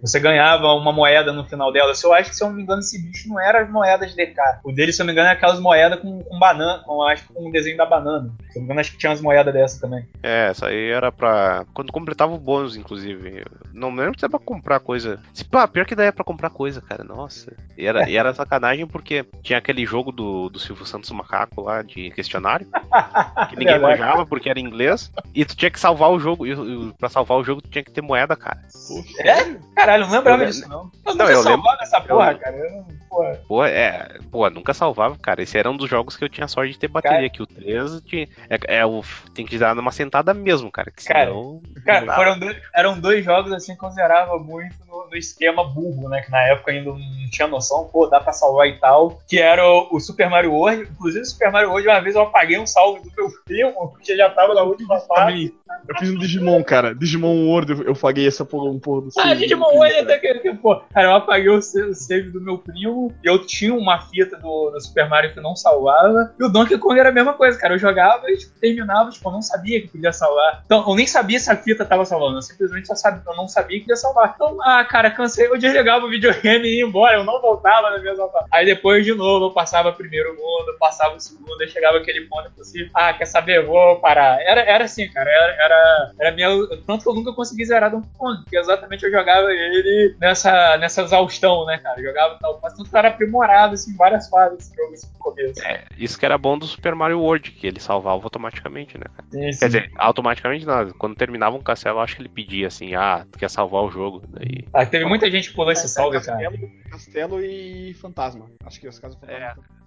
Você ganhava uma moeda no final dela. Eu acho que, se eu não me engano, esse bicho não era as moedas DK. O dele, se eu não me engano, é aquelas moedas com, com banana, com, acho que com um desenho da banana. Se eu não me engano, acho que tinha umas moedas dessa também. É, essa aí era pra. Quando completava o bônus, inclusive. Não lembro se era pra comprar coisa. Se, pá, pior que daí é pra comprar coisa, cara. Nossa. E era, e era sacanagem porque tinha aquele jogo do, do Silvio Santos Macaco lá de questionário. Que ninguém manjava porque era inglês. E tu tinha que salvar o jogo. E, e pra salvar o jogo tu tinha que ter moeda, cara. É? Caralho, não lembrava disso, não. Eu não, eu lembro. essa porra, eu, cara. Eu, porra. Pô, é. Pô, nunca salvava, cara. Esse era um dos jogos que eu tinha sorte de ter bateria. Cara, que o 3 tinha, é, é, o, tem que dar numa sentada mesmo, cara. Que cara, senão, cara foram dois, eram dois jogos assim que eu zerava muito no, no esquema burro, né? Que na época ainda não tinha noção, pô, dá pra salvar e tal. Que era o, o Super Mario World. Inclusive, o Super Mario World, uma vez eu apaguei um salve do meu primo, porque já tava na última fase. Eu fiz um Digimon, cara. Digimon World, eu, eu paguei essa porra, um porra do Ah, Digimon World até que, pô. Cara, eu apaguei o save do meu primo. E eu tinha uma fita do, do, Super Mario que não salvava. E o Donkey Kong era a mesma coisa, cara. Eu jogava e tipo, terminava, tipo, eu não sabia que podia salvar. Então, eu nem sabia se a fita tava salvando. Eu simplesmente só sabia, eu não sabia que ia salvar. Então, ah, cara, cansei. Eu desligava o videogame e ia embora. Eu não voltava na mesma fase. Aí depois, de novo, eu passava primeiro mundo, passava o segundo, aí chegava aquele ponto que assim, ah, quer saber? Vou parar. Era, era assim, cara. Era, era, era minha. Tanto que eu nunca consegui zerar Donkey Kong, porque exatamente eu jogava ele nessa, nessa exaustão, né, cara? Eu jogava tal. Mas tudo era aprimorado, assim, várias fases desse jogo assim, no começo. É, isso que era bom do Super Mario World, que ele salvava automaticamente, né, cara? Sim, sim. Quer dizer, automaticamente não. Quando terminava um castelo, eu acho que ele pedia assim, ah, tu quer salvar o jogo. Daí... Ah, teve muita gente que pulou esse salve, cara. Castelo, castelo e fantasma. Acho que as casas fantasma. É.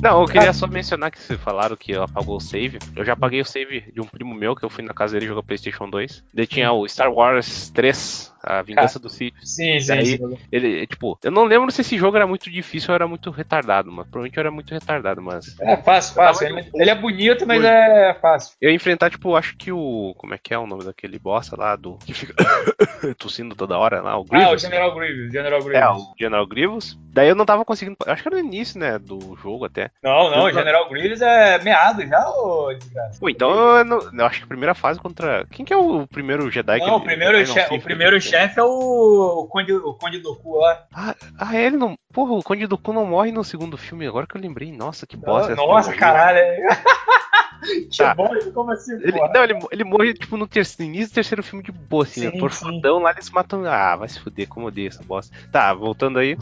Não, eu queria só mencionar que vocês falaram que apagou o save. Eu já apaguei o save de um primo meu, que eu fui na casa dele jogar PlayStation 2. Ele tinha o Star Wars 3 A Vingança do Sith. Sim, sim, Daí, sim. ele, tipo, eu não lembro se esse jogo era muito difícil ou era muito retardado, mas provavelmente era muito retardado, mas. É fácil, fácil. Ele, ele é bonito, mas é fácil. Eu ia enfrentar, tipo, acho que o. Como é que é o nome daquele bosta lá do. Que fica tossindo toda hora lá, o Grievous. Ah, o General Grievous, General Grievous. É, o General Grievous. Daí eu não tava conseguindo. Acho que era no início, né, do jogo até. Não, não, o General Grievous é meado já, ô desgraça. Pô, então eu, não- eu acho que a primeira fase contra. Quem que é o primeiro Jedi que Não, o ele- primeiro, ele che- não o primeiro chefe é o, o Conde, o Conde Doku lá. Ah, ah, ele não. Porra, o Conde Dooku não morre no segundo filme, agora que eu lembrei. Nossa, que bosta. essa Nossa, caralho. que Tá. como assim, Ele, não, ele, ele morre, tipo, no, terceiro, no início do terceiro filme de boa, assim, né? Sim, Por sim. fodão lá eles matam. Ah, vai se fuder, como eu odeio essa bosta. Tá, voltando aí.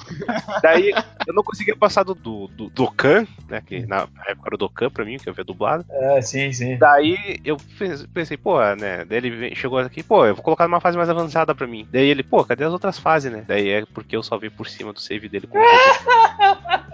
Daí eu não conseguia passar do, do, do Dokkan, né? Que na época era o Dokkan pra mim, que eu via dublado. É, sim, sim. Daí eu pens- pensei, pô, né? Daí ele chegou aqui, pô, eu vou colocar numa fase mais avançada pra mim. Daí ele, pô, cadê as outras fases, né? Daí é porque eu só vi por cima do save dele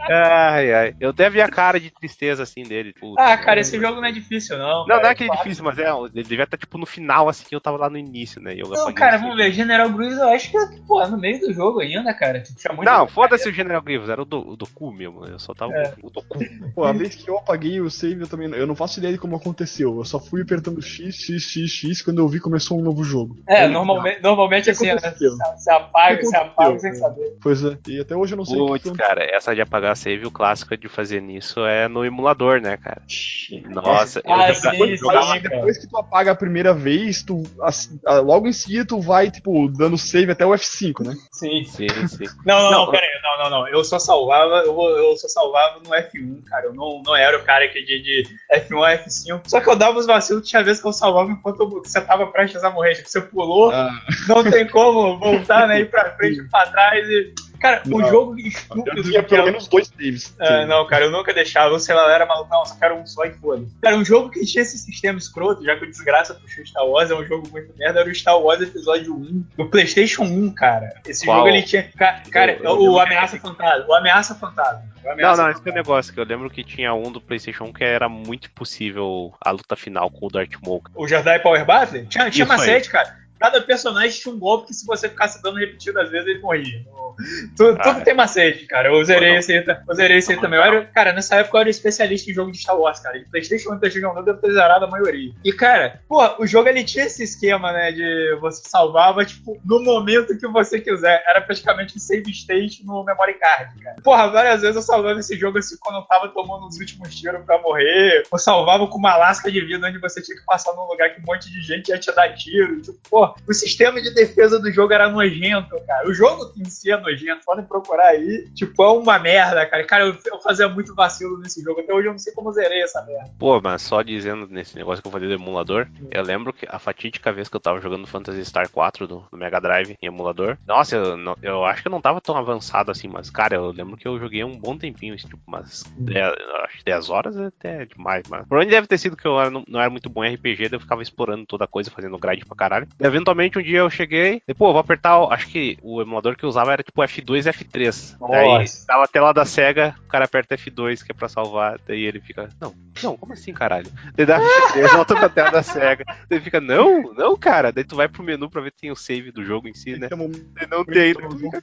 Ai, ai. Eu até vi a cara de tristeza assim dele. Puta, Ah, cara, esse jogo não é difícil, não. Não, cara, não é que é difícil, mas é. Ele devia estar tipo no final, assim, que eu tava lá no início, né? eu Não, cara, vamos ver. General Grievous eu acho que é, pô, no meio do jogo ainda, cara. De- Não, foda-se o General Grievous, era o, do, o Doku mesmo. Eu só tava É. o Doku. Pô, a vez que eu apaguei o save, eu também eu não faço ideia de como aconteceu. Eu só fui apertando X, X, X, X quando eu vi começou um novo jogo. É, normalmente, normalmente assim, né? Você apaga, você apaga sem saber. Pois é, e até hoje eu não sei Putz, foi. cara, essa de apagar save, o clássico de fazer nisso é no emulador, né, cara? Nossa, Ah, eu sim, jogava- sim, jogava- cara. Depois que tu apaga a primeira vez, tu assim, ah, logo em seguida tu vai, tipo, dando save até o F5, né? Sim. Sim, sim. Não, não, não, Não, pera aí, não, não, não. Eu só salvava, eu, eu só salvava no F1, cara. Eu não, não era o cara que de, de F1 a F5. Só que eu dava os vacilos, tinha vezes que eu salvava enquanto eu- você tava prestes a morrer. Tipo, você pulou, Ah. não tem como voltar, né? Ir pra frente e pra trás e. Cara, o Não. jogo Eu estúpido tinha que pelo menos dois saves. Ah, não, cara, eu nunca deixava. Eu sei lá, eu era maluco, não, só quero um só e foda. Cara, um jogo que tinha esse sistema escroto, já que o Desgraça puxou Star Wars, é um jogo muito merda, era o Star Wars Episódio 1 do PlayStation 1, cara. Esse Qual? jogo ele tinha. ca- Cara, Eu- eu o Ameaça Fantasma. O Ameaça Fantasma. O Não, Ameaça não, esse que é o negócio, que eu lembro que tinha um do Playstation 1 que era muito impossível a luta final com o Darth Maul. O Jedi Power Battle? Tinha, tinha macete, cara. Cada personagem tinha um golpe que se você ficasse dando repetido às vezes ele morria. No- Tudo, Ah. tudo tem macete, cara. Eu zerei esse eu zerei esse também. Eu era, cara, nessa época eu era especialista em jogo de Star Wars, cara. De Playstation 1 e Playstation 1 eu devo ter zerado a maioria. E, cara, pô, o jogo ele tinha esse esquema, né, de você salvava, tipo, no momento que você quiser. Era praticamente um save state no memory card, cara. Porra, várias vezes eu salvava esse jogo assim quando eu tava tomando os últimos tiros pra morrer. Eu salvava com uma lasca de vida onde você tinha que passar num lugar que um monte de gente ia te dar tiro. Tipo, pô, o sistema de defesa do jogo era nojento, cara. O jogo em si é nojento, podem procurar aí. Tipo, é uma merda, cara. Cara, eu, eu fazia muito vacilo nesse jogo. Até hoje eu não sei como zerei essa merda. Pô, mas só dizendo nesse negócio que eu falei do emulador, eu lembro que a fatídica vez que eu tava jogando Phantasy Star 4 do, do Mega Drive em emulador, nossa, eu, não- eu acho que eu não tava tão avançado assim, mas cara, eu lembro que eu joguei um bom tempinho, assim, tipo, umas 10, acho que 10 horas é até demais, mas por onde deve ter sido que eu era- não, não era muito bom em RPG, daí eu ficava explorando toda a coisa, fazendo grade pra caralho. E, eventualmente um dia eu cheguei, e, pô, eu vou apertar, acho que o emulador que eu usava era tipo F2 e F3. Daí Nossa. tava a tela da SEGA, o cara aperta F2 que é pra salvar, daí ele fica, não, não, como assim, caralho? Daí dá F3, volta pra tela da SEGA. Daí ele fica, não, não, cara. Daí tu vai pro menu pra ver se tem o save do jogo em si, né? Daí não tem, daí tu fica, né?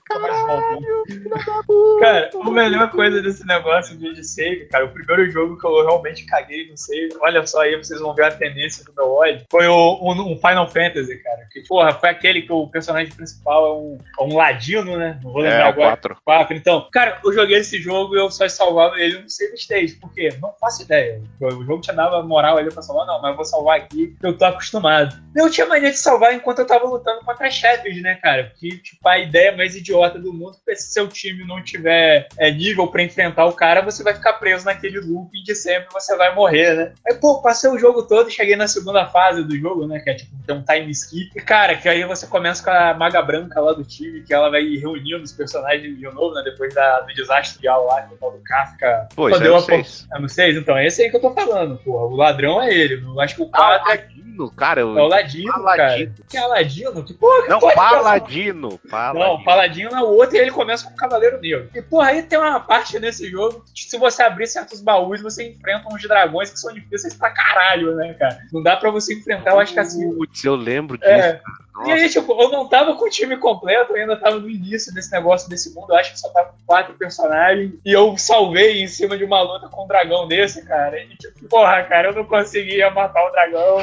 Cara, a melhor coisa desse negócio de, de save, cara, o primeiro jogo que eu realmente caguei no save, olha só aí, vocês vão ver a tendência do meu ódio, foi o, um, um Final Fantasy, cara. Que, porra, foi aquele que o personagem principal é um, é um ladino, né? Não vou lembrar É, agora. 4. 4. Então, cara, eu joguei esse jogo e eu só salvava ele no save stage. Por quê? Não faço ideia. O jogo te dava moral ali pra salvar, não, mas eu vou salvar aqui, eu tô acostumado. Eu tinha mania de salvar enquanto eu tava lutando contra chefes, né, cara? Porque, tipo, a ideia mais idiota do mundo é se seu time não tiver é, nível pra enfrentar o cara, você vai ficar preso naquele looping de sempre você vai morrer, né? Aí, pô, passei o jogo todo, cheguei na segunda fase do jogo, né? Que é tipo, tem um time skip. E, cara, que aí você começa com a maga branca lá do time, que ela vai reunindo os personagens de novo, né? Depois da, do desastre real lá, que o tal do Kafka. Pô, isso é deu o a por- 6. É no 6? Então, é esse aí que eu tô falando, porra. O ladrão é ele. Eu acho que o 4 é, Paladino, cara. é o Ladino, Paladino. cara. Que é Aladino? Que porra, que Não, de personagem? Paladino. Não, Paladino. Paladino é o outro e ele começa com o Cavaleiro Negro. E, porra, aí tem uma parte nesse jogo que se você abrir certos baús, você enfrenta uns dragões que são difíceis pra caralho, né, cara? Não dá pra você enfrentar, eu acho que assim. Putz, eu lembro disso. É, E aí, tipo, eu não tava com o time completo, eu ainda tava no início desse negócio desse mundo. Eu acho que só tava com quatro personagens. E eu salvei em cima de uma luta com um dragão desse, cara. E tipo, porra, cara, eu não conseguia matar o dragão.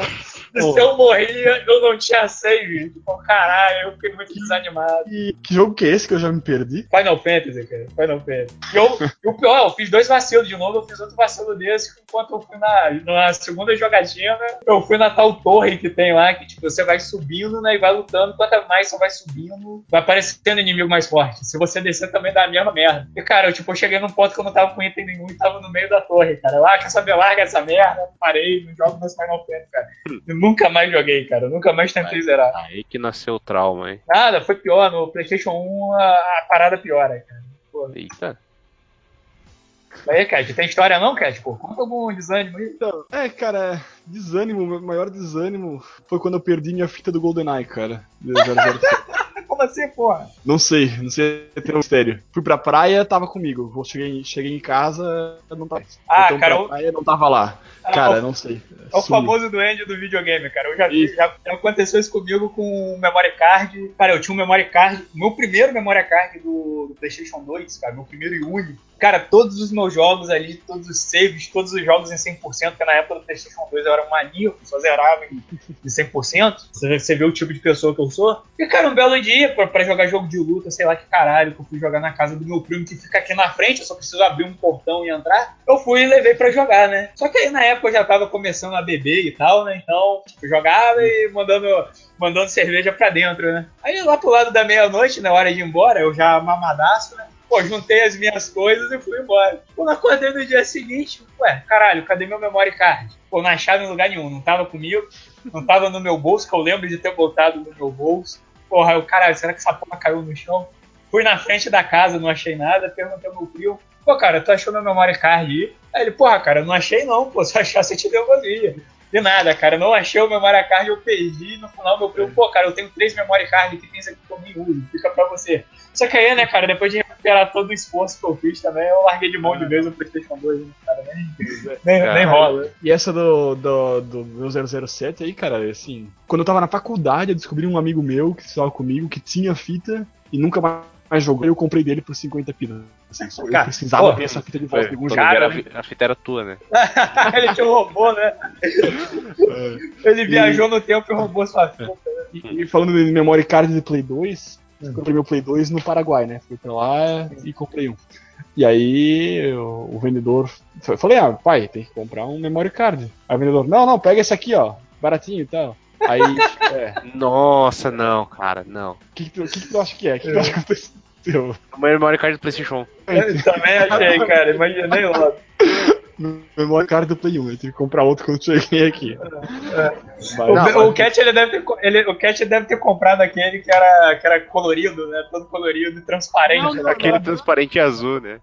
Se eu morria, eu não tinha save. Tipo, caralho, eu fiquei muito desanimado. E que jogo que é esse que eu já me perdi? Final Fantasy, cara. Final Fantasy. E eu, o pior, eu fiz dois vacilos de novo, eu fiz outro vacilo desse, enquanto eu fui na, na segunda jogatina, eu fui na tal torre que tem lá, que tipo, você vai subindo, né, e vai lutando, quanto mais você vai subindo, vai aparecendo inimigo mais forte. Se você descer também dá a mesma merda. E cara, eu tipo, eu cheguei num ponto que eu não tava com item nenhum e tava no meio da torre, cara. Lá, quer saber, larga essa merda, parei, não jogo mais Final Fantasy, cara. Eu nunca mais joguei, cara. Nunca mais tentei zerar. Aí que nasceu o trauma, hein? Nada, foi pior. No PlayStation 1 a, a parada piora, cara. Pô. Eita. Aí, Cat, tem história não, Cat? Pô, conta algum desânimo aí. Então, é, cara, desânimo, meu maior desânimo foi quando eu perdi minha fita do GoldenEye, cara. de 007. Como assim, porra? Não sei, não sei ter um mistério. Fui pra praia, tava comigo. Cheguei, cheguei em casa, não tava. Ah, Então, cara, pra eu- praia, não tava lá. Ah, Cara, o- não sei. É o Sumiu. famoso duende do videogame, cara. Eu já já, já aconteceu isso comigo com o memory card. Cara, eu tinha um memory card, meu primeiro memory card do, do PlayStation 2, cara, meu primeiro e único. Cara, todos os meus jogos ali, todos os saves, todos os jogos em 100%, porque na época do PlayStation 2 eu era um maníaco, só zerava em, em 100%. Você, você vê o tipo de pessoa que eu sou. E, cara, um belo dia, pra, pra jogar jogo de luta, sei lá que caralho, que eu fui jogar na casa do meu primo que fica aqui na frente, eu só preciso abrir um portão e entrar. Eu fui e levei pra jogar, né? Só que aí na época eu já tava começando a beber e tal, né? Então, tipo, jogava e mandando, mandando cerveja pra dentro, né? Aí lá pro lado da meia-noite, na hora de ir embora, eu já mamadaço, né? Pô, juntei as minhas coisas e fui embora. Quando acordei no dia seguinte, ué, caralho, cadê meu memory card? Pô, não achava em lugar nenhum, não tava comigo, não tava no meu bolso, que eu lembro de ter botado no meu bolso. Porra, eu, caralho, será que essa porra caiu no chão? Fui na frente da casa, não achei nada, perguntei ao meu primo, pô, cara, tu achou meu memory card aí? Aí ele, porra, cara, não achei não, pô, se eu achasse eu te devolvia. De nada, cara, não achei o memory card, eu perdi. No final, meu primo, pô, cara, eu tenho três memory card que tem aqui que eu nem uso, fica pra você. Só que aí, né, cara, depois de recuperar todo o esforço que eu fiz também, eu larguei de mão de vez o PlayStation 2, né, cara, nem, nem, nem rola. E essa do, do, do meu 007 aí, cara, assim, quando eu tava na faculdade, eu descobri um amigo meu que estava comigo que tinha fita e nunca mais jogou. Eu comprei dele por 50 pilas. Assim, eu Cara, precisava porra, ter essa fita de volta de algum cara, a, fi- a fita era tua, né? Ele te roubou, né? Ele viajou no tempo e roubou sua fita. E, e falando de memory card de Play 2, eu comprei meu Play 2 no Paraguai, né? Fui pra lá e comprei um. E aí eu- o vendedor. Eu falei, ah, pai, tem que comprar um memory card. Aí o vendedor, não, não, pega esse aqui, ó. Baratinho e tal. Aí, é. Nossa, não, cara, não. O que, que, tu- que que tu acha que é? O que, que tu acha que aconteceu? O memory card do PlayStation 1. Eu também achei, cara, imaginei logo. No memory card do Play 1, eu tive que comprar outro quando cheguei aqui. O, Mas- o Cat ele deve ter, ele, o Cat deve ter comprado aquele que era, que era colorido, né? Todo colorido e transparente. Não, não, né? Aquele transparente azul, né?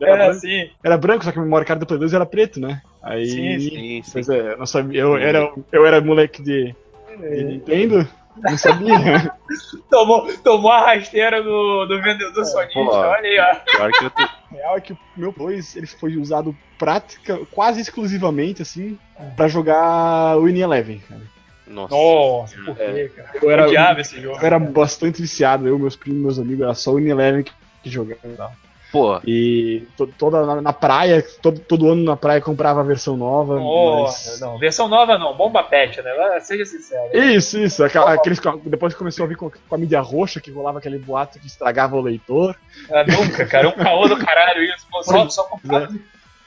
era, Era branco, assim. era branco, só que o memory card do Play 2 era preto, né? Aí. Sim, sim. Sim, sim. Pois é, eu não sabia. Eu era, eu era moleque de, de Nintendo, não sabia. Tomou, tomou a rasteira do, do vendedor sonista. pô. Olha aí, ó. Pior que eu te... Real é que o meu Play 2 ele foi usado prática, quase exclusivamente, assim, pra jogar Winning Eleven, cara. Nossa. Nossa, por quê, É. cara? Eu era, odiava esse jogo. eu era bastante viciado, eu, meus primos, meus amigos, era só Winning Eleven que, que jogava e tal. Pô, E to- toda na, na praia, todo, todo ano na praia comprava a versão nova. Nossa, mas- não, versão nova não, bomba pet, né? Seja sincero. Isso, isso. aquela- aqueles, depois começou a vir com, com a mídia roxa, que rolava aquele boato que estragava o leitor. Ah, nunca, cara. Um caô do caralho isso. Pô, Só, só comprava.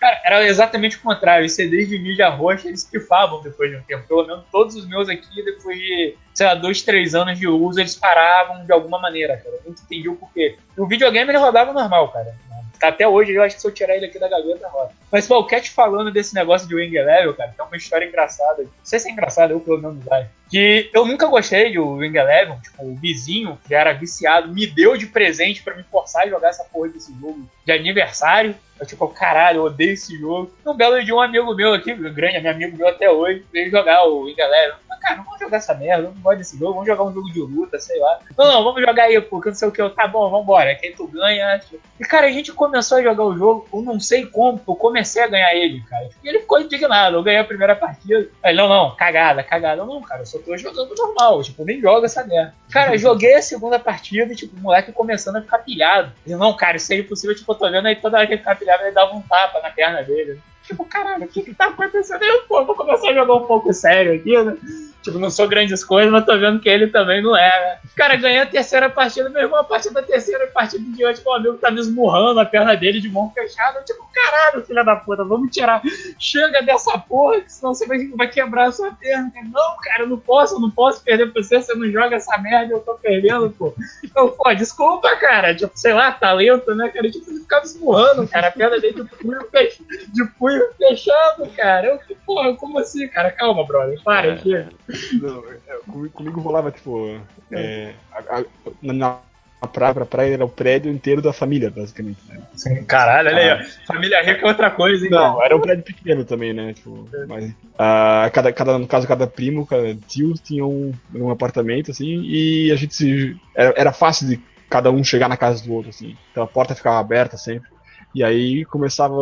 Cara, era exatamente o contrário. Os CDs de mídia roxa, eles pifavam depois de um tempo. Pelo menos todos os meus aqui, depois de, sei lá, dois, três anos de uso, eles paravam de alguma maneira, cara. Eu nunca entendi o porquê. O videogame, ele rodava normal, cara. Até hoje, eu acho que se eu tirar ele aqui da gaveta, roda. Mas, pô, o Cat falando desse negócio de Wing Level, cara, tem uma história engraçada. Não sei se é engraçada, eu pelo menos vai. Que eu nunca gostei do Wing Eleven, tipo, o vizinho, que era viciado, me deu de presente pra me forçar a jogar essa porra desse jogo de aniversário. Eu, tipo, caralho, eu odeio esse jogo. Um belo de um amigo meu aqui, grande, meu amigo meu até hoje, veio jogar o Wing Eleven. Eu, cara, não vamos jogar essa merda, não gosto desse jogo, vamos jogar um jogo de luta, sei lá. Não, não, vamos jogar aí, porque não sei o que. Eu, tá bom, vambora, quem tu ganha. E, cara, a gente começou a jogar o jogo, eu não sei como, eu comecei a ganhar ele, cara. E ele ficou indignado, eu ganhei a primeira partida. Aí, não, não, cagada, cagada. Eu, não, cara, eu só tô jogando normal, tipo, nem joga essa merda. Cara, joguei a segunda partida e, tipo, o moleque começando a ficar pilhado. E, não, cara, isso é impossível, tipo, eu tô vendo aí toda hora que ele ficar pilhado, ele dava um tapa na perna dele. Tipo, caralho, o que que tá acontecendo? Eu, pô, vou começar a jogar um pouco sério aqui, né? Tipo, não sou grandes coisas, mas tô vendo que ele também não é, né? Cara, ganhei a terceira partida, meu irmão, a partir da terceira partida de diante, o amigo tá me esmurrando a perna dele de mão fechada. Tipo, caralho, filha da puta, vamos tirar. Chega dessa porra, que senão você vai, vai quebrar a sua perna. Não, cara, eu não posso, eu não posso perder pra você, você não joga essa merda, eu tô perdendo, pô. Então, pô, desculpa, cara. Tipo, sei lá, talento, né, cara? Tipo, ele ficava esmurrando, cara, a perna dele de punho, fech... de punho fechado, cara. Eu, porra, como assim, cara? Calma, brother, para, é. aqui. Não, é, comigo rolava, tipo, é, a, a, na praia pra praia era o prédio inteiro da família, basicamente. Né? Sim, caralho, olha ah, aí, família rica é outra coisa, hein? Não, era um prédio pequeno também, né? Tipo, é. mas, ah, cada, cada, no caso, cada primo, cada tio tinha um, um apartamento, assim, e a gente se. Era, era fácil de cada um chegar na casa do outro, assim. Então a porta ficava aberta sempre. E aí começava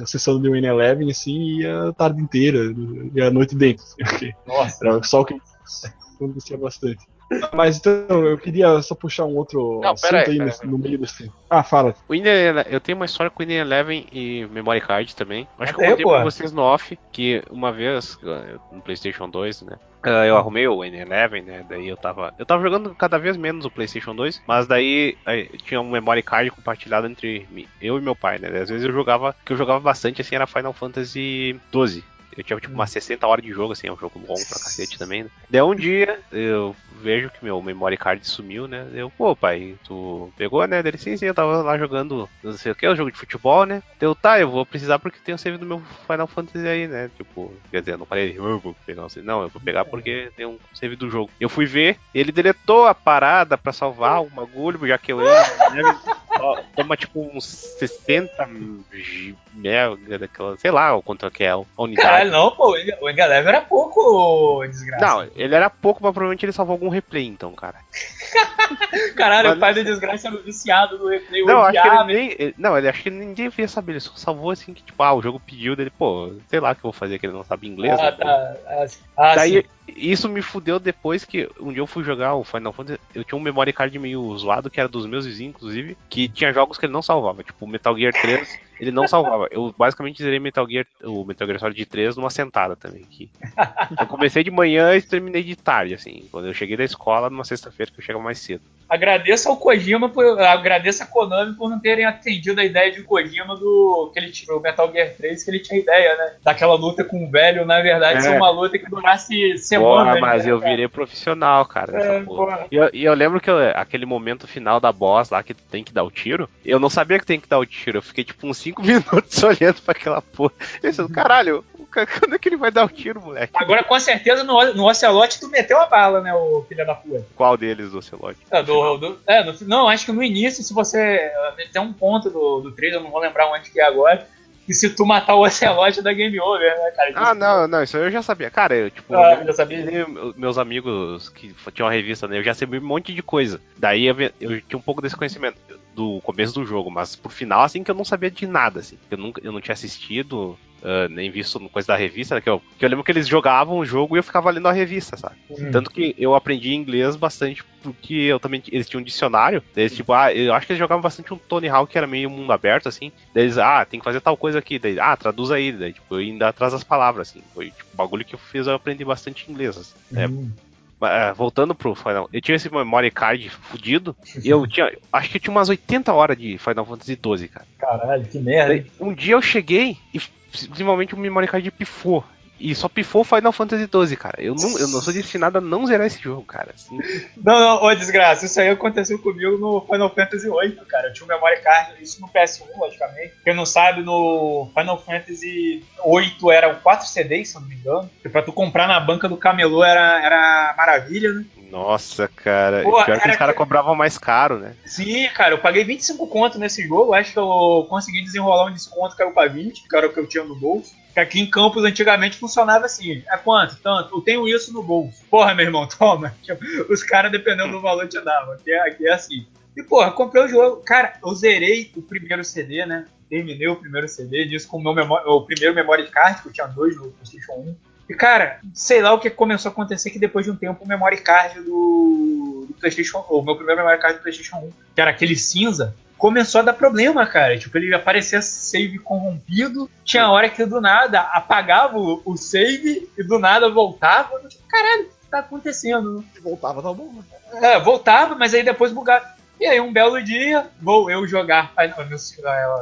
a sessão do Win Eleven, assim, e ia a tarde inteira, e a noite dentro. Assim, Nossa. Era só o que acontecia bastante. Mas então, eu queria só puxar um outro Não, assunto aí, aí nesse, no meio desse. Ah, fala. O eu tenho uma história com o Winner Eleven e Memory Card também. Acho que eu contei pra vocês no off que uma vez, no PlayStation 2, né? Ah, eu arrumei o Winner Eleven, né? Daí eu tava. Eu tava jogando cada vez menos o PlayStation 2, mas daí tinha um memory card compartilhado entre eu e meu pai, né? Às vezes eu jogava. que eu jogava bastante assim era Final Fantasy 12. Eu tinha tipo umas 60 horas de jogo, assim, é um jogo longo pra cacete também, né? Daí um dia eu vejo que meu memory card sumiu, né? Eu, pô, pai, tu pegou, né? Dele, sim, sim, eu tava lá jogando, não sei o que, um jogo de futebol, né? Deu, tá, eu vou precisar porque tem o save do meu Final Fantasy aí, né? Tipo, quer dizer, eu não falei, eu vou pegar o save. Não, eu vou pegar porque tem um save do jogo. Eu fui ver, ele deletou a parada pra salvar o bagulho, já que eu ia, toma tipo uns 60 mega daquela, sei lá, o quanto que é a unidade. Caralho, não, pô, o Engalever era pouco desgraça. Não, ele era pouco, mas provavelmente ele salvou algum replay, então, cara. Caralho, mas... o pai da desgraça era viciado no replay. Não, acho que ele nem. Não, ele acho que ninguém devia saber, ele só salvou assim que, tipo, ah, o jogo pediu dele, pô, sei lá o que eu vou fazer que ele não sabe inglês. Ah, né, tá. Ah, Daí, sim. isso me fudeu depois que um dia eu fui jogar o Final Fantasy. Eu tinha um memory card meio zoado, que era dos meus vizinhos, inclusive, que tinha jogos que ele não salvava, tipo Metal Gear 3 ele não salvava. Eu basicamente zerei Metal Gear, o Metal Gear Solid 3 numa sentada também. Aqui. Eu comecei de manhã e terminei de tarde, assim. Quando eu cheguei da escola, numa sexta-feira que eu chegava mais cedo. Agradeço ao Kojima, por, agradeço a Konami por não terem atendido a ideia de Kojima do que ele tinha, o Metal Gear 3, que ele tinha ideia, né? Daquela luta com o velho, na verdade, é. ser uma luta que durasse semanas. Né, mas né, eu virei profissional, cara. É, e, eu, e eu lembro que eu, aquele momento final da boss lá que tem que dar o tiro, eu não sabia que tem que dar o tiro. Eu fiquei tipo uns 5 minutos olhando pra aquela porra. Eu pensando, caralho, quando é que ele vai dar o tiro, moleque? Agora, com certeza, no, no Ocelote tu meteu a bala, né, o filho da puta. Qual deles, do Ocelote? É, do, do, é no, não, acho que no início, se você. Tem um ponto do, do trailer, eu não vou lembrar onde que é agora e se tu matar o Ocelote da Game Over, né, cara? Ah, não, não, isso eu já sabia. Cara, eu, tipo, ah, eu já sabia. meus amigos que tinham uma revista, né? Eu já sabia um monte de coisa. Daí eu, eu tinha um pouco desse conhecimento do começo do jogo, mas por final, assim, que eu não sabia de nada, assim. Eu, nunca, eu não tinha assistido, Uh, nem visto coisa da revista, né, que, eu, que eu lembro que eles jogavam o jogo e eu ficava lendo a revista, sabe? Uhum. Tanto que eu aprendi inglês bastante porque eu também eles tinham um dicionário, eles tipo, ah, eu acho que eles jogavam bastante um Tony Hawk que era meio mundo aberto assim. Daí eles, ah, tem que fazer tal coisa aqui, daí, ah, traduz aí, daí tipo, eu ainda atrás das palavras assim. Foi tipo, bagulho que eu fiz, eu aprendi bastante inglês, assim. Uhum. É, voltando pro Final, eu tinha esse memory card fudido. e eu tinha, acho que eu tinha umas 80 horas de Final Fantasy 12, cara. Caralho, que merda. um dia eu cheguei e simplesmente o memory card pifou. E só pifou Final Fantasy XII, cara. Eu não, eu não sou destinado a não zerar esse jogo, cara. Assim. Não, não, ô desgraça, isso aí aconteceu comigo no Final Fantasy VIII, cara. Eu tinha um memory card, isso no PS1, logicamente. Quem não sabe, no Final Fantasy VIII eram 4 CDs, se eu não me engano. E pra tu comprar na banca do camelô era, era maravilha, né? Nossa, cara. Pô, pior que os caras cobravam mais caro, né? Sim, cara, eu paguei 25 conto nesse jogo. Acho que eu consegui desenrolar um desconto que caiu pra 20, que era o que eu tinha no bolso. Que aqui em Campos antigamente funcionava assim. É quanto? Tanto. Eu tenho isso no bolso. Porra, meu irmão, toma. Os caras, dependendo do valor, te davam. Aqui é, aqui é assim. E, porra, comprei o jogo. Cara, eu zerei o primeiro CD, né? Terminei o primeiro CD, disso com o meu memória, o primeiro memory card, que eu tinha dois no PlayStation 1. E, cara, sei lá o que começou a acontecer que depois de um tempo o memory card do, do PlayStation, o meu primeiro memory card do PlayStation 1, que era aquele cinza, começou a dar problema, cara. Tipo, ele aparecia save corrompido, tinha hora que do nada apagava o, save e do nada voltava. Tipo, caralho, o que tá acontecendo? Voltava, tá bom. É, voltava, mas aí depois bugava. E aí, um belo dia, vou eu jogar Final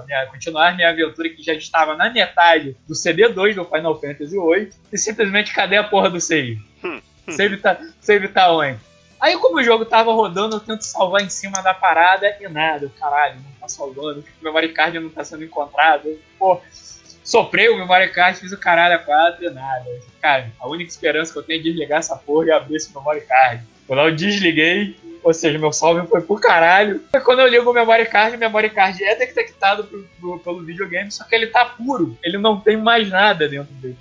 minha, continuar minha aventura que já estava na metade do CD2 do Final Fantasy VIII e simplesmente cadê a porra do save? save, tá, save tá onde? Aí, como o jogo tava rodando, eu tento salvar em cima da parada e nada. Caralho, não tá salvando. O memory card não tá sendo encontrado. Pô, soprei o memory card, fiz o caralho a quatro e nada. Cara, a única esperança que eu tenho é desligar essa porra e abrir esse memory card. Quando eu desliguei, ou seja, meu salve foi pro caralho. Quando eu ligo o memory card, o memory card é detectado pro, pro, pelo videogame, só que ele tá puro. Ele não tem mais nada dentro dele.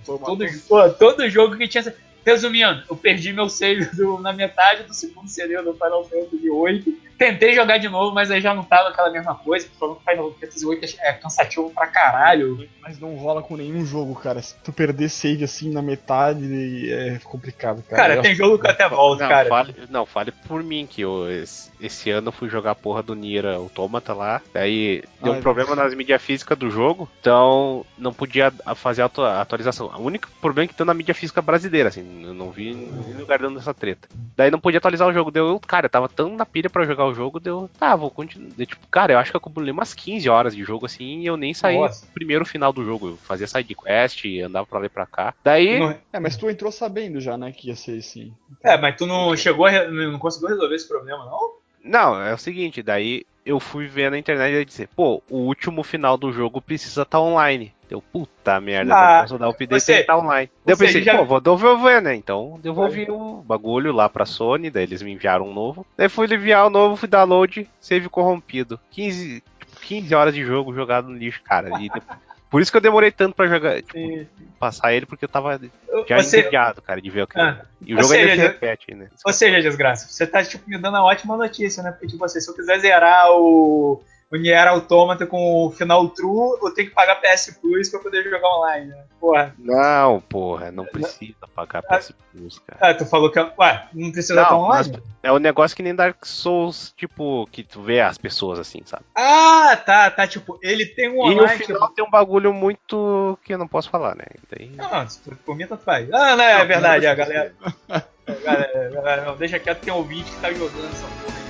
Todo, todo jogo que tinha. Resumindo, eu perdi meu save do, na metade do segundo CD do Final Fantasy VIII. Tentei jogar de novo, mas aí já não tava aquela mesma coisa. Falando que Final Fantasy VIII é cansativo pra caralho. Mas não rola com nenhum jogo, cara. Se tu perder save assim na metade, é complicado, cara. Cara, eu tem jogo que até volta, não, cara. Fale, não, fale por mim que eu, esse, esse, ano eu fui jogar a porra do Nier Automata lá. Daí deu Ai, um problema nas mídias físicas do jogo, então não podia fazer a atualização. O único problema é que tem na mídia física brasileira, assim. Eu não vi nenhum lugar dando essa treta. Daí não podia atualizar o jogo. Deu, cara, eu tava tão na pilha pra jogar o jogo, deu, tá, vou continuar. Tipo, cara, eu acho que eu acumulei umas 15 horas de jogo assim e eu nem saí Nossa. no primeiro final do jogo. Eu fazia side quest, andava pra lá e pra cá. Daí. Não... É, mas tu entrou sabendo já, né, que ia ser assim. É, mas tu não chegou a, não conseguiu resolver esse problema, não? Não, é o seguinte, daí eu fui ver na internet e disse, pô, o último final do jogo precisa estar tá online. Deu, puta merda, ah, não posso dar o update você, tá online. Daí eu pensei, já... pô, vou devolver, né? Então devolvi o bagulho lá pra Sony, daí eles me enviaram um novo. Daí fui enviar o novo, fui download, save corrompido. 15, 15 horas de jogo jogado no lixo, cara. E depois, por isso que eu demorei tanto pra jogar, tipo, passar ele, porque eu tava já você... entediado, cara, de ver o que. Ah, e o jogo seja, ainda se repete, né? Ou seja, desgraça, você tá, tipo, me dando uma ótima notícia, né? Porque, tipo, assim, se eu quiser zerar o o Nier Automata com o final true, eu tenho que pagar PS Plus pra poder jogar online, né? Porra. Não, porra, não precisa pagar PS Plus, cara. Ah, tu falou que. Ué, não precisa estar online? É um negócio que nem Dark Souls, tipo, que tu vê as pessoas assim, sabe? Ah, tá, tá. Tipo, ele tem um online. E no final tipo... tem um bagulho muito que eu não posso falar, né? Daí... Não, por mim tanto faz. Ah, não, é não, verdade, não, a galera. galera, galera não, deixa quieto, tem um ouvinte que tá jogando essa porra.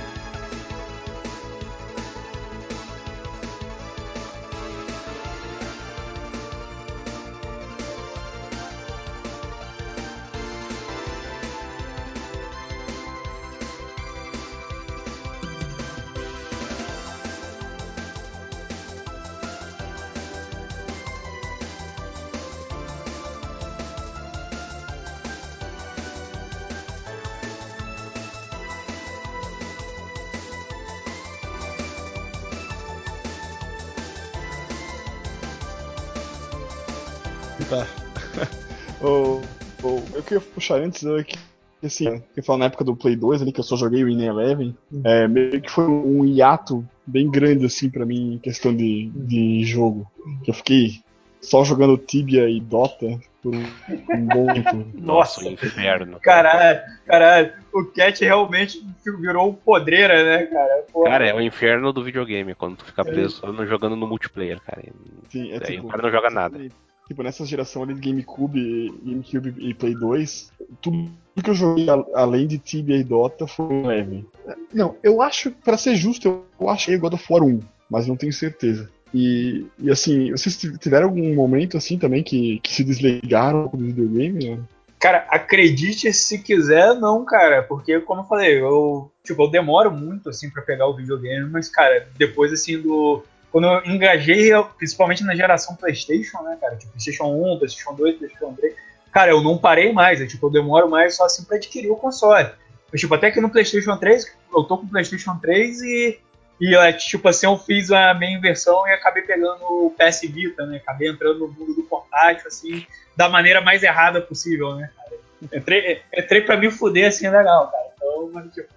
Puxar antes é que, assim, que falar na época do Play 2 ali, que eu só joguei o In Eleven, é, meio que foi um hiato bem grande, assim, pra mim, em questão de, de jogo. Que eu fiquei só jogando Tibia e Dota por um, um bom tempo. Nossa, inferno. Caralho, caralho. O Cat realmente virou podreira, né, cara? Porra. Cara, é o inferno do videogame, quando tu fica é. preso é. jogando no multiplayer, cara. Sim, é Daí tipo, o cara não joga nada. Tipo, nessa geração ali de GameCube, GameCube e Play 2, tudo que eu joguei além de Tibia e Dota foi leve. Não, eu acho, para ser justo, eu acho que é God of War 1, mas não tenho certeza. E, e assim, vocês tiveram algum momento assim também que, que se desligaram do videogame? Né? Cara, acredite se quiser, não, cara, porque como eu falei, eu, tipo, eu demoro muito assim para pegar o videogame, mas cara, depois assim do quando eu engajei, principalmente na geração PlayStation, né, cara? Tipo, PlayStation 1, PlayStation 2, PlayStation 3. Cara, eu não parei mais, é, tipo, eu demoro mais só assim pra adquirir o console. Mas, tipo, até que no PlayStation 3, eu tô com o PlayStation 3 e, e tipo assim, eu fiz a minha inversão e acabei pegando o PS Vita, né? Acabei entrando no mundo do portátil, assim, da maneira mais errada possível, né, cara? Entrei, entrei pra me fuder assim, legal, cara. Então, mas, tipo,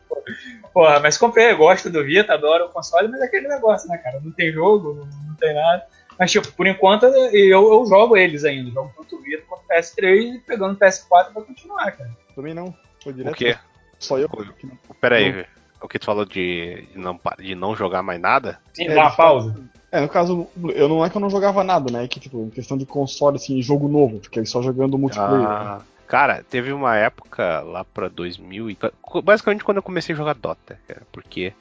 Porra, mas comprei, gosto do Vita, adoro o console, mas é aquele negócio, né, cara? Não tem jogo, não, não tem nada. Mas, tipo, por enquanto eu, eu jogo eles ainda. Jogo tanto o Vita quanto PS3 e pegando o PS4 pra continuar, cara. Também não. Foi direto. O quê? Só eu. Pera aí, o que tu falou de não, de não jogar mais nada? Sim, é, dá uma pausa. É, no caso, eu não é que eu não jogava nada, né? É que, tipo, em questão de console, assim, jogo novo, fiquei só jogando multiplayer. Ah, né? Cara, teve uma época lá pra 2000 e... Basicamente quando eu comecei a jogar Dota, cara, porque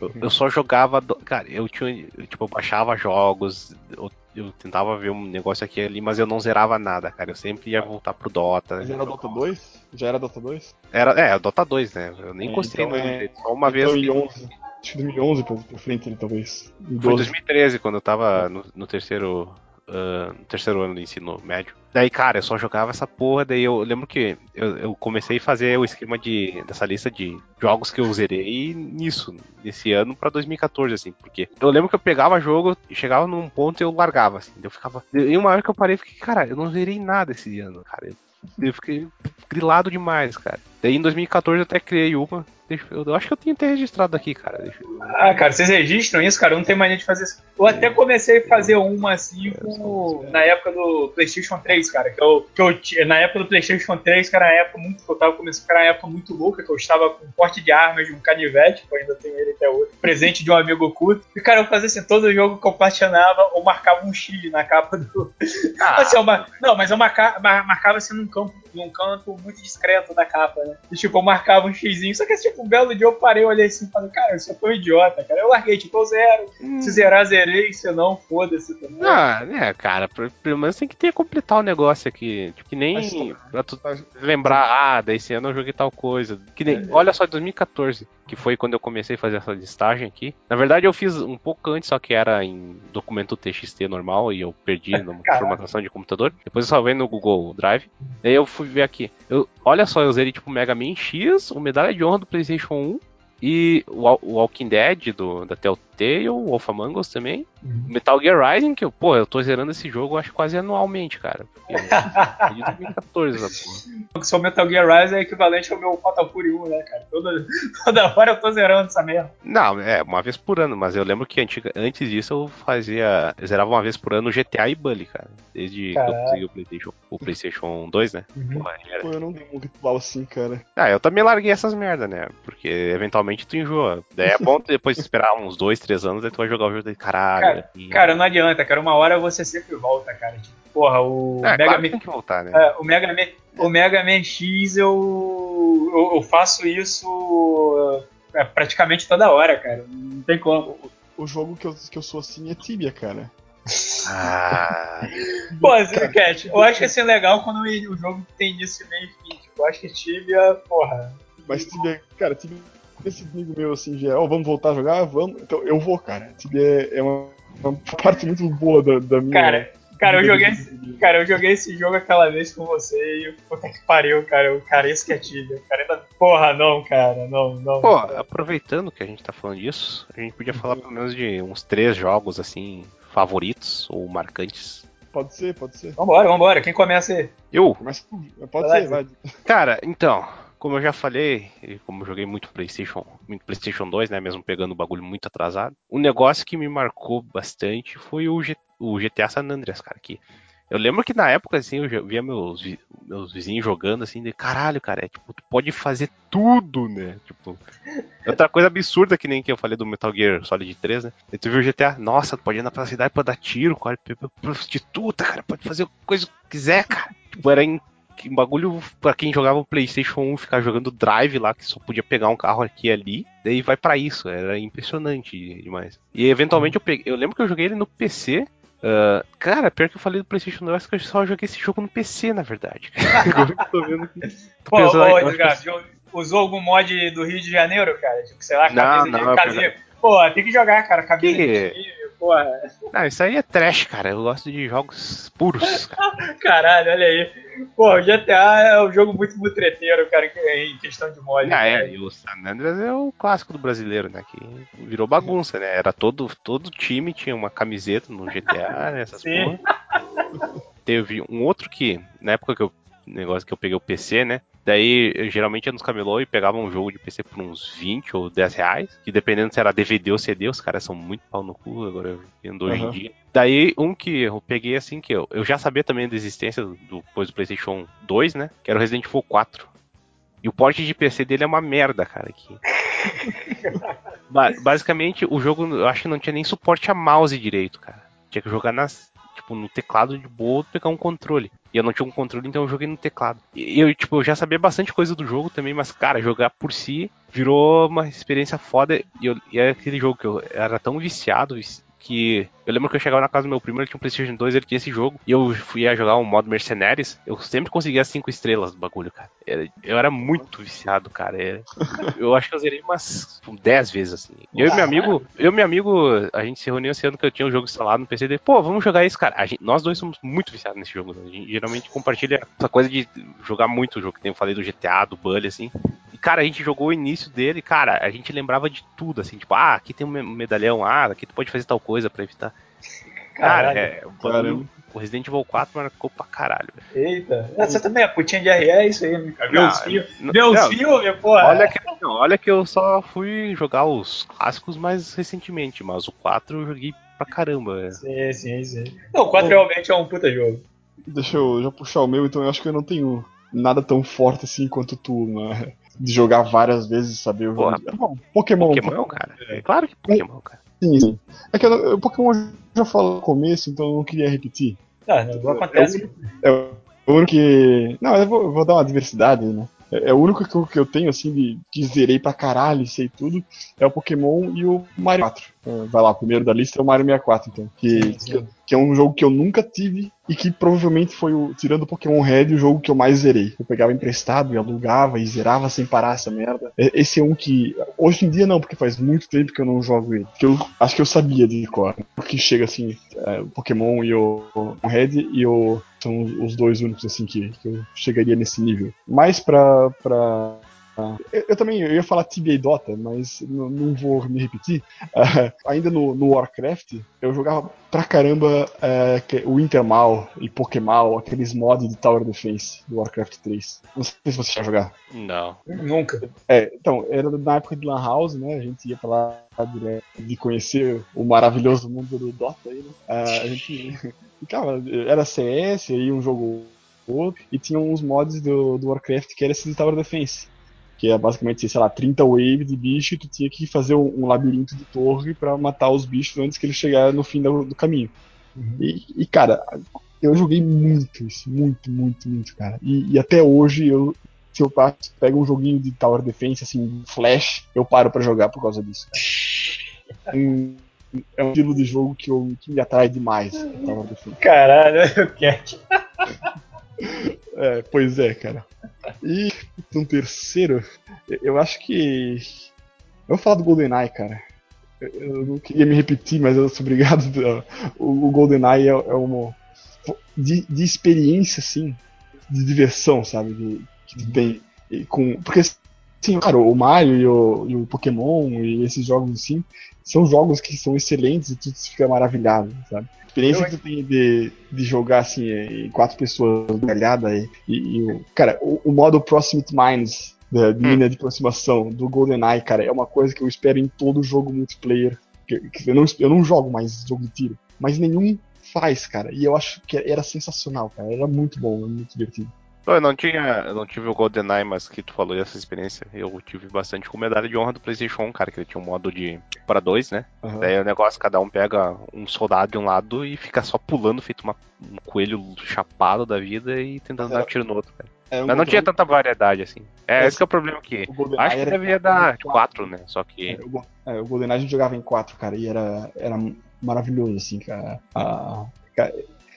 eu, eu só jogava... Do... Cara, eu tinha... Eu, tipo, eu baixava jogos, eu, eu, tentava ver um negócio aqui ali, mas eu não zerava nada, cara. Eu sempre ia voltar pro Dota. Já era Dota 2? Já era Dota 2? Era, é, Dota 2, né? Eu nem é, encostei então, no é... só uma então, vez. 2011. Acho que 2011 pra, pra frente, talvez. Foi 2013, quando eu tava no, no terceiro uh, no terceiro ano do ensino médio. Daí, cara, eu só jogava essa porra, daí eu lembro que eu, eu, comecei a fazer o esquema de, dessa lista de jogos que eu zerei nisso, nesse ano pra 2014, assim, porque eu lembro que eu pegava jogo chegava num ponto e eu largava, assim, eu ficava... E uma hora que eu parei, eu fiquei, cara, eu não zerei nada esse ano, cara, eu, eu fiquei grilado demais, cara. Daí em 2014 eu até criei uma, Deixa, eu, eu, acho que eu tenho até registrado aqui, cara. Deixa Ah, cara, vocês registram isso, cara? Eu não tenho mania de fazer isso. Eu até comecei a fazer uma assim com, na época do PlayStation 3, cara. Que eu, que eu, na época do PlayStation 3, cara, na época muito. Eu tava começando, cara, na época muito louca, que eu estava com um porte de armas de um canivete, que eu ainda tenho ele até hoje. Presente de um amigo oculto. E, cara, eu fazia assim, todo jogo que eu platinava, eu marcava um X na capa do. Ah. assim, eu, não, mas eu marcava, marcava assim num campo, num canto muito discreto da capa, né? E, tipo, eu marcava um Xzinho. Só que, tipo, um belo dia eu parei, olhei assim e falei, cara, eu só foi um idiota, cara. Eu larguei, tipo, zero. Hum. Se zerar, zerei. Se não, foda-se também. Ah, é, cara, pelo menos tem que ter completar o negócio aqui. Tipo, que nem Mas, pra tu lembrar, ah, desse ano eu joguei tal coisa. Que nem, é. olha só, 2014, que foi quando eu comecei a fazer essa listagem aqui. Na verdade, eu fiz um pouco antes, só que era em documento TXT normal e eu perdi numa formatação de computador. Depois eu salvei no Google Drive. Daí eu fui ver aqui. Eu, olha só, eu zerei tipo Mega Man X, o Medalha de Honra do PlayStation PlayStation 1 e o Walking Dead do, da Telltale, o Wolf Among Us também. Uhum. Metal Gear Rising, que eu, pô, eu tô zerando esse jogo, acho quase anualmente, cara. Porque é de 2014 essa porra. O Metal Gear Rising é equivalente ao meu Fatal Fury 1, né, cara? Toda, toda hora eu tô zerando essa merda. Não, é, uma vez por ano, mas eu lembro que antiga, antes disso eu fazia. Eu zerava uma vez por ano GTA e Bully, cara. Desde Caraca. que eu consegui o PlayStation, o PlayStation 2, né? Uhum. Pô, era... Pô, eu não dei um ritual assim, cara. Ah, eu também larguei essas merdas, né? Porque eventualmente tu enjoa. Daí é bom depois esperar uns 2, 3 anos, aí tu vai jogar o jogo de caralho. Cara, e... cara, não adianta, cara. Uma hora você sempre volta, cara. Tipo, porra, o é, Mega claro Man. Tem que voltar, né? É, o Mega Man, o Mega Man X eu, eu, eu faço isso é, praticamente toda hora, cara. Não tem como. O, o jogo que eu, que eu sou assim é Tibia, cara. Ah. Pô, Cat, eu acho que assim legal quando o jogo tem início, meio fim. Tipo, eu acho que Tibia, porra. Mas Tibia, cara, Tibia esse amigo meu assim, geral, vamos voltar a jogar? Vamos. Então eu vou, cara. Tibia é, é uma uma parte muito boa da, da minha. Cara, cara, eu joguei, esse, cara, eu joguei esse jogo aquela vez com você e puta que pariu, cara. O cara, esse que é Tibia. O cara ainda. Porra, não, cara, não, não. Pô, aproveitando que a gente tá falando disso, a gente podia falar pelo menos de uns três jogos assim, favoritos ou marcantes. Pode ser, pode ser. Vambora, vambora. Quem começa aí? Eu? Começa, pode vai ser, vai. Cara, então, como eu já falei, e como eu joguei muito PlayStation, muito PlayStation 2, né, mesmo pegando o bagulho muito atrasado, um negócio que me marcou bastante foi o, G, o GTA San Andreas, cara, que eu lembro que na época, assim, eu via meus, meus vizinhos jogando, assim, de caralho, cara, é, tipo, tu pode fazer tudo, né? Tipo, outra coisa absurda que nem que eu falei do Metal Gear Solid 3, né? E tu viu o GTA, nossa, tu pode ir na cidade pra dar tiro, cara, prostituta, cara, pode fazer coisa que quiser, cara. Tipo, era um bagulho para quem jogava o PlayStation 1 ficar jogando Drive lá, que só podia pegar um carro aqui e ali. Daí vai para isso, era impressionante demais. E eventualmente eu peguei, eu lembro que eu joguei ele no PC. Uh, cara, pior que eu falei do PlayStation 2, que eu só joguei esse jogo no PC, na verdade. eu tô vendo que. Pô, ô, que... usou algum mod do Rio de Janeiro, cara? Tipo, sei lá, não, não, de Pô, tem que jogar, cara, cabine que... porra. Não, isso aí é trash, cara. Eu gosto de jogos puros. Cara. Caralho, olha aí. Pô, o GTA é um jogo muito mutreteiro, cara, em questão de mod. Ah, é, e o San Andreas é o clássico do brasileiro, né? Que virou bagunça, né? Era todo, todo time tinha uma camiseta no GTA, né? Essas Sim. porra. Teve um outro que, na época que eu negócio que eu peguei o PC, né? Daí, eu geralmente ia nos camelô e pegava um jogo de PC por uns 20 ou 10 reais. Que dependendo se era DVD ou CD, os caras são muito pau no cu, agora vendo hoje uhum. em dia. Daí, um que eu peguei assim, que eu, eu já sabia também da existência do, depois do PlayStation 2, né? Que era o Resident Evil 4. E o porte de PC dele é uma merda, cara. Aqui. Basicamente, o jogo, eu acho que não tinha nem suporte a mouse direito, cara. Tinha que jogar nas, tipo, no teclado de boa pegar um controle. E eu não tinha um controle, então eu joguei no teclado. E eu, tipo, eu já sabia bastante coisa do jogo também, mas, cara, jogar por si virou uma experiência foda. E, eu, e é aquele jogo que eu era tão viciado, que eu lembro que eu chegava na casa do meu primo, ele tinha um PlayStation 2, ele tinha esse jogo, e eu fui a jogar um modo Mercenaries, eu sempre conseguia 5 estrelas do bagulho, cara. Eu era muito viciado, cara. Eu acho que eu zerei umas 10 vezes, assim. Eu e meu amigo, eu e meu amigo, a gente se reuniu esse ano que eu tinha o um jogo instalado no PC dele, pô, vamos jogar isso, cara. Gente, nós dois somos muito viciados nesse jogo, né? A gente geralmente compartilha essa coisa de jogar muito o jogo, que nem eu falei do GTA, do Bully, assim cara, a gente jogou o início dele, cara, a gente lembrava de tudo, assim, tipo, ah, aqui tem um medalhão, ah, aqui tu pode fazer tal coisa pra evitar. Cara, é, o, o Resident Evil 4 marcou pra caralho. Eita, você também, a putinha de RE é isso aí, né, cara? Meus filhos, meus filhos, porra. Olha que, não, olha que eu só fui jogar os clássicos mais recentemente, mas o 4 eu joguei pra caramba. Sim, sim, sim. Não, o 4 Bom, realmente é um puta jogo. Deixa eu já puxar o meu, então eu acho que eu não tenho nada tão forte assim quanto tu, né? De jogar várias vezes, saber o jogo. É bom, Pokémon. Pokémon, cara. É. Claro que Pokémon, cara. Sim, sim. É que o Pokémon já falou no começo, então eu não queria repetir. Ah, não acontece. É, é o único que. Não, eu vou, eu vou dar uma diversidade, né? É, é, o único que eu, que eu tenho, assim, de que zerei pra caralho, sei tudo, é o Pokémon e o Mario 4. É, vai lá, o primeiro da lista é o Mario 64, então. Que, que, que, é um jogo que eu nunca tive e que provavelmente foi, o, tirando o Pokémon Red, o jogo que eu mais zerei. Eu pegava emprestado e alugava e zerava sem parar essa merda. Esse é um que. Hoje em dia não, porque faz muito tempo que eu não jogo ele. Que eu acho que eu sabia de cor. Porque chega assim, é, o Pokémon e o, o Red e o são os dois únicos assim que, que eu chegaria nesse nível. Mais pra, eu, eu, também eu ia falar Tibia e Dota, mas não, vou me repetir. Uh, ainda no, no, Warcraft, eu jogava pra caramba uh, o Intermal e Pokémon, aqueles mods de Tower Defense do Warcraft 3. Não sei se você já jogar. Não. Nunca. É, então, era na época de Lan House, né? A gente ia pra lá de conhecer o maravilhoso mundo do Dota aí, né? Uh, a gente ficava, era CS, aí um jogo outro, e tinha uns mods do, do Warcraft que era esse de Tower Defense que é basicamente, sei lá, 30 waves de bicho e tu tinha que fazer um, um labirinto de torre para matar os bichos antes que eles chegassem no fim do, do caminho. Uhum. E, e, cara, eu joguei muito isso, muito, muito, muito, cara. E, e até hoje eu, se eu pego um joguinho de Tower Defense, assim, Flash, eu paro para jogar por causa disso. Um, é um estilo de jogo que, eu, que me atrai demais. Tower Defense. Caralho, eu quero. é, pois é, cara. E um terceiro, eu acho que. Eu vou falar do GoldenEye, cara. Eu não queria me repetir, mas eu sou obrigado. O GoldenEye é, é uma. De, de experiência, assim, de diversão, sabe? De, que tem. Com, porque, sim, claro, o Mario e o, e o Pokémon e esses jogos assim são jogos que são excelentes e tu fica maravilhado, sabe? experiência que tu tem de, de jogar assim, em quatro pessoas galhada e, e, e, cara, o, o, modo Proximate Minds da hum. linha de aproximação do GoldenEye, cara, é uma coisa que eu espero em todo jogo multiplayer. Que, que eu, não, eu não jogo mais jogo de tiro, mas nenhum faz, cara. E eu acho que era sensacional, cara. Era muito bom, muito divertido. Eu não tinha, eu não tive o GoldenEye, mas que tu falou dessa experiência, eu tive bastante com medalha de honra do PlayStation 1, cara, que ele tinha um modo de para dois, né? Uhum. Daí o negócio, cada um pega um soldado de um lado e fica só pulando, feito uma, um coelho chapado da vida e tentando é. dar um tiro no outro, cara. É, mas não tinha tanta variedade assim. É, esse, esse é o problema aqui. O Acho que deveria dar quatro, né? Só que. É, o, é, o GoldenEye a gente jogava em quatro, cara, e era, era maravilhoso, assim, cara. Ah, cara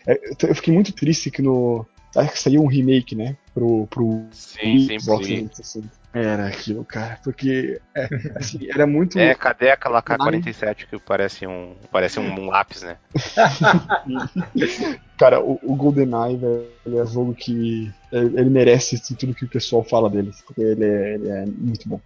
é, eu fiquei muito triste que no, Acho que saiu um remake, né? Pro, pro sim, sim, Xbox 360. Era aquilo, cara, porque é, assim, era muito. É, cadê aquela K-47 que parece um, parece um, lápis, né? cara, o, o GoldenEye, velho, ele é um jogo que ele merece tudo que o pessoal fala dele, porque ele é, ele é muito bom.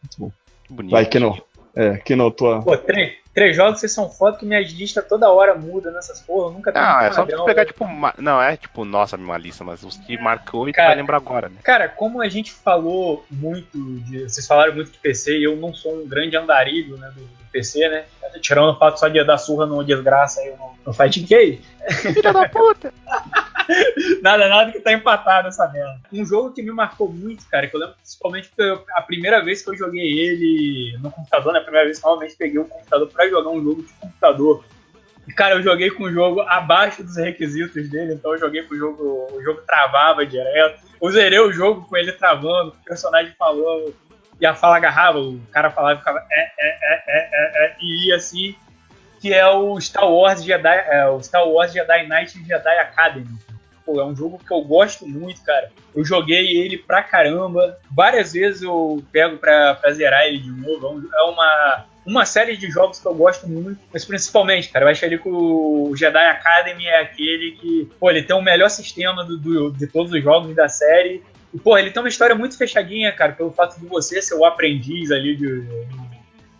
Muito bom. Bonito. Vai, Keno. É, que não tua. Pô, três, três jogos vocês são foda que minhas listas toda hora mudam nessas porra. Eu nunca tenho Não, é só pra pegar, tipo, não, é tipo, nossa, minha lista, mas os que marcou e cara, tu vai lembrar agora, né? Cara, como a gente falou muito de. Vocês falaram muito de PC e eu não sou um grande andarilho, né, do, do PC, né? Tirando o fato só de dar surra no desgraça aí no, no Fighting Cage. Filha da puta! nada, nada que tá empatado essa merda. Um jogo que me marcou muito, cara, que eu lembro principalmente porque a primeira vez que eu joguei ele no computador, né? A primeira vez que eu realmente peguei o computador pra jogar um jogo de computador. E, cara, eu joguei com o jogo abaixo dos requisitos dele, então eu joguei com o jogo, o jogo travava direto. Eu zerei o jogo com ele travando, o personagem falando, e a fala agarrava, o cara falava e ficava é, é, é, é, é, é, e ia assim, que é o Star Wars Jedi, é, o Star Wars Jedi Knight Jedi Academy pô, é um jogo que eu gosto muito, cara. Eu joguei ele pra caramba. Várias vezes eu pego pra, pra zerar ele de novo. É, é uma, uma série de jogos que eu gosto muito. Mas principalmente, cara, eu acho ali que o Jedi Academy é aquele que, pô, ele tem o melhor sistema do, do, de todos os jogos da série. E, pô, ele tem uma história muito fechadinha, cara, pelo fato de você ser o aprendiz ali de,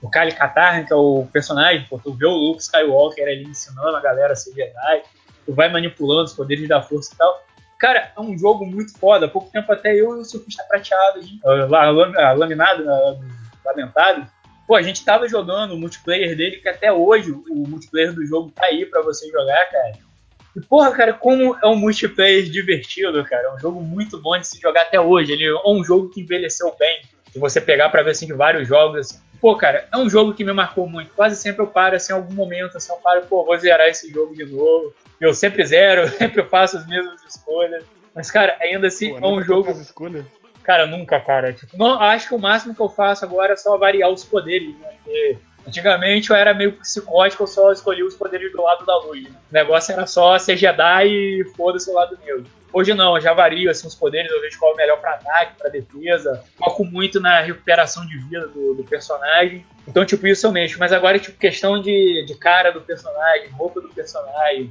o Kali Katarn, que é o personagem, pô, tu vê o Luke Skywalker ali ensinando a galera a ser Jedi tu vai manipulando os poderes da força e tal. Cara, é um jogo muito foda. Há pouco tempo até eu e o surfista prateado, laminado, lamentado. Pô, a gente tava jogando o multiplayer dele, que até hoje o multiplayer do jogo tá aí pra você jogar, cara. E, porra, cara, como é um multiplayer divertido, cara. É um jogo muito bom de se jogar até hoje. Ele é um jogo que envelheceu bem. Se você pegar pra ver, assim, de vários jogos, assim, Pô, cara, é um jogo que me marcou muito. Quase sempre eu paro, assim, em algum momento, assim, eu paro, pô, vou zerar esse jogo de novo. Eu sempre zero, eu sempre faço as mesmas escolhas. Mas, cara, ainda assim, pô, é um jogo. Cara, nunca, cara. Tipo, não, acho que o máximo que eu faço agora é só variar os poderes, né? Porque antigamente eu era meio psicótico, eu só escolhia os poderes do lado da luz. Né? O negócio era só ser Jedi e foda-se o lado negro. Hoje não, eu já vario assim, os poderes, eu vejo qual é o melhor para ataque, para defesa. Foco muito na recuperação de vida do, do, personagem. Então, tipo, isso eu mexo. Mas agora, tipo, questão de, de cara do personagem, roupa do personagem,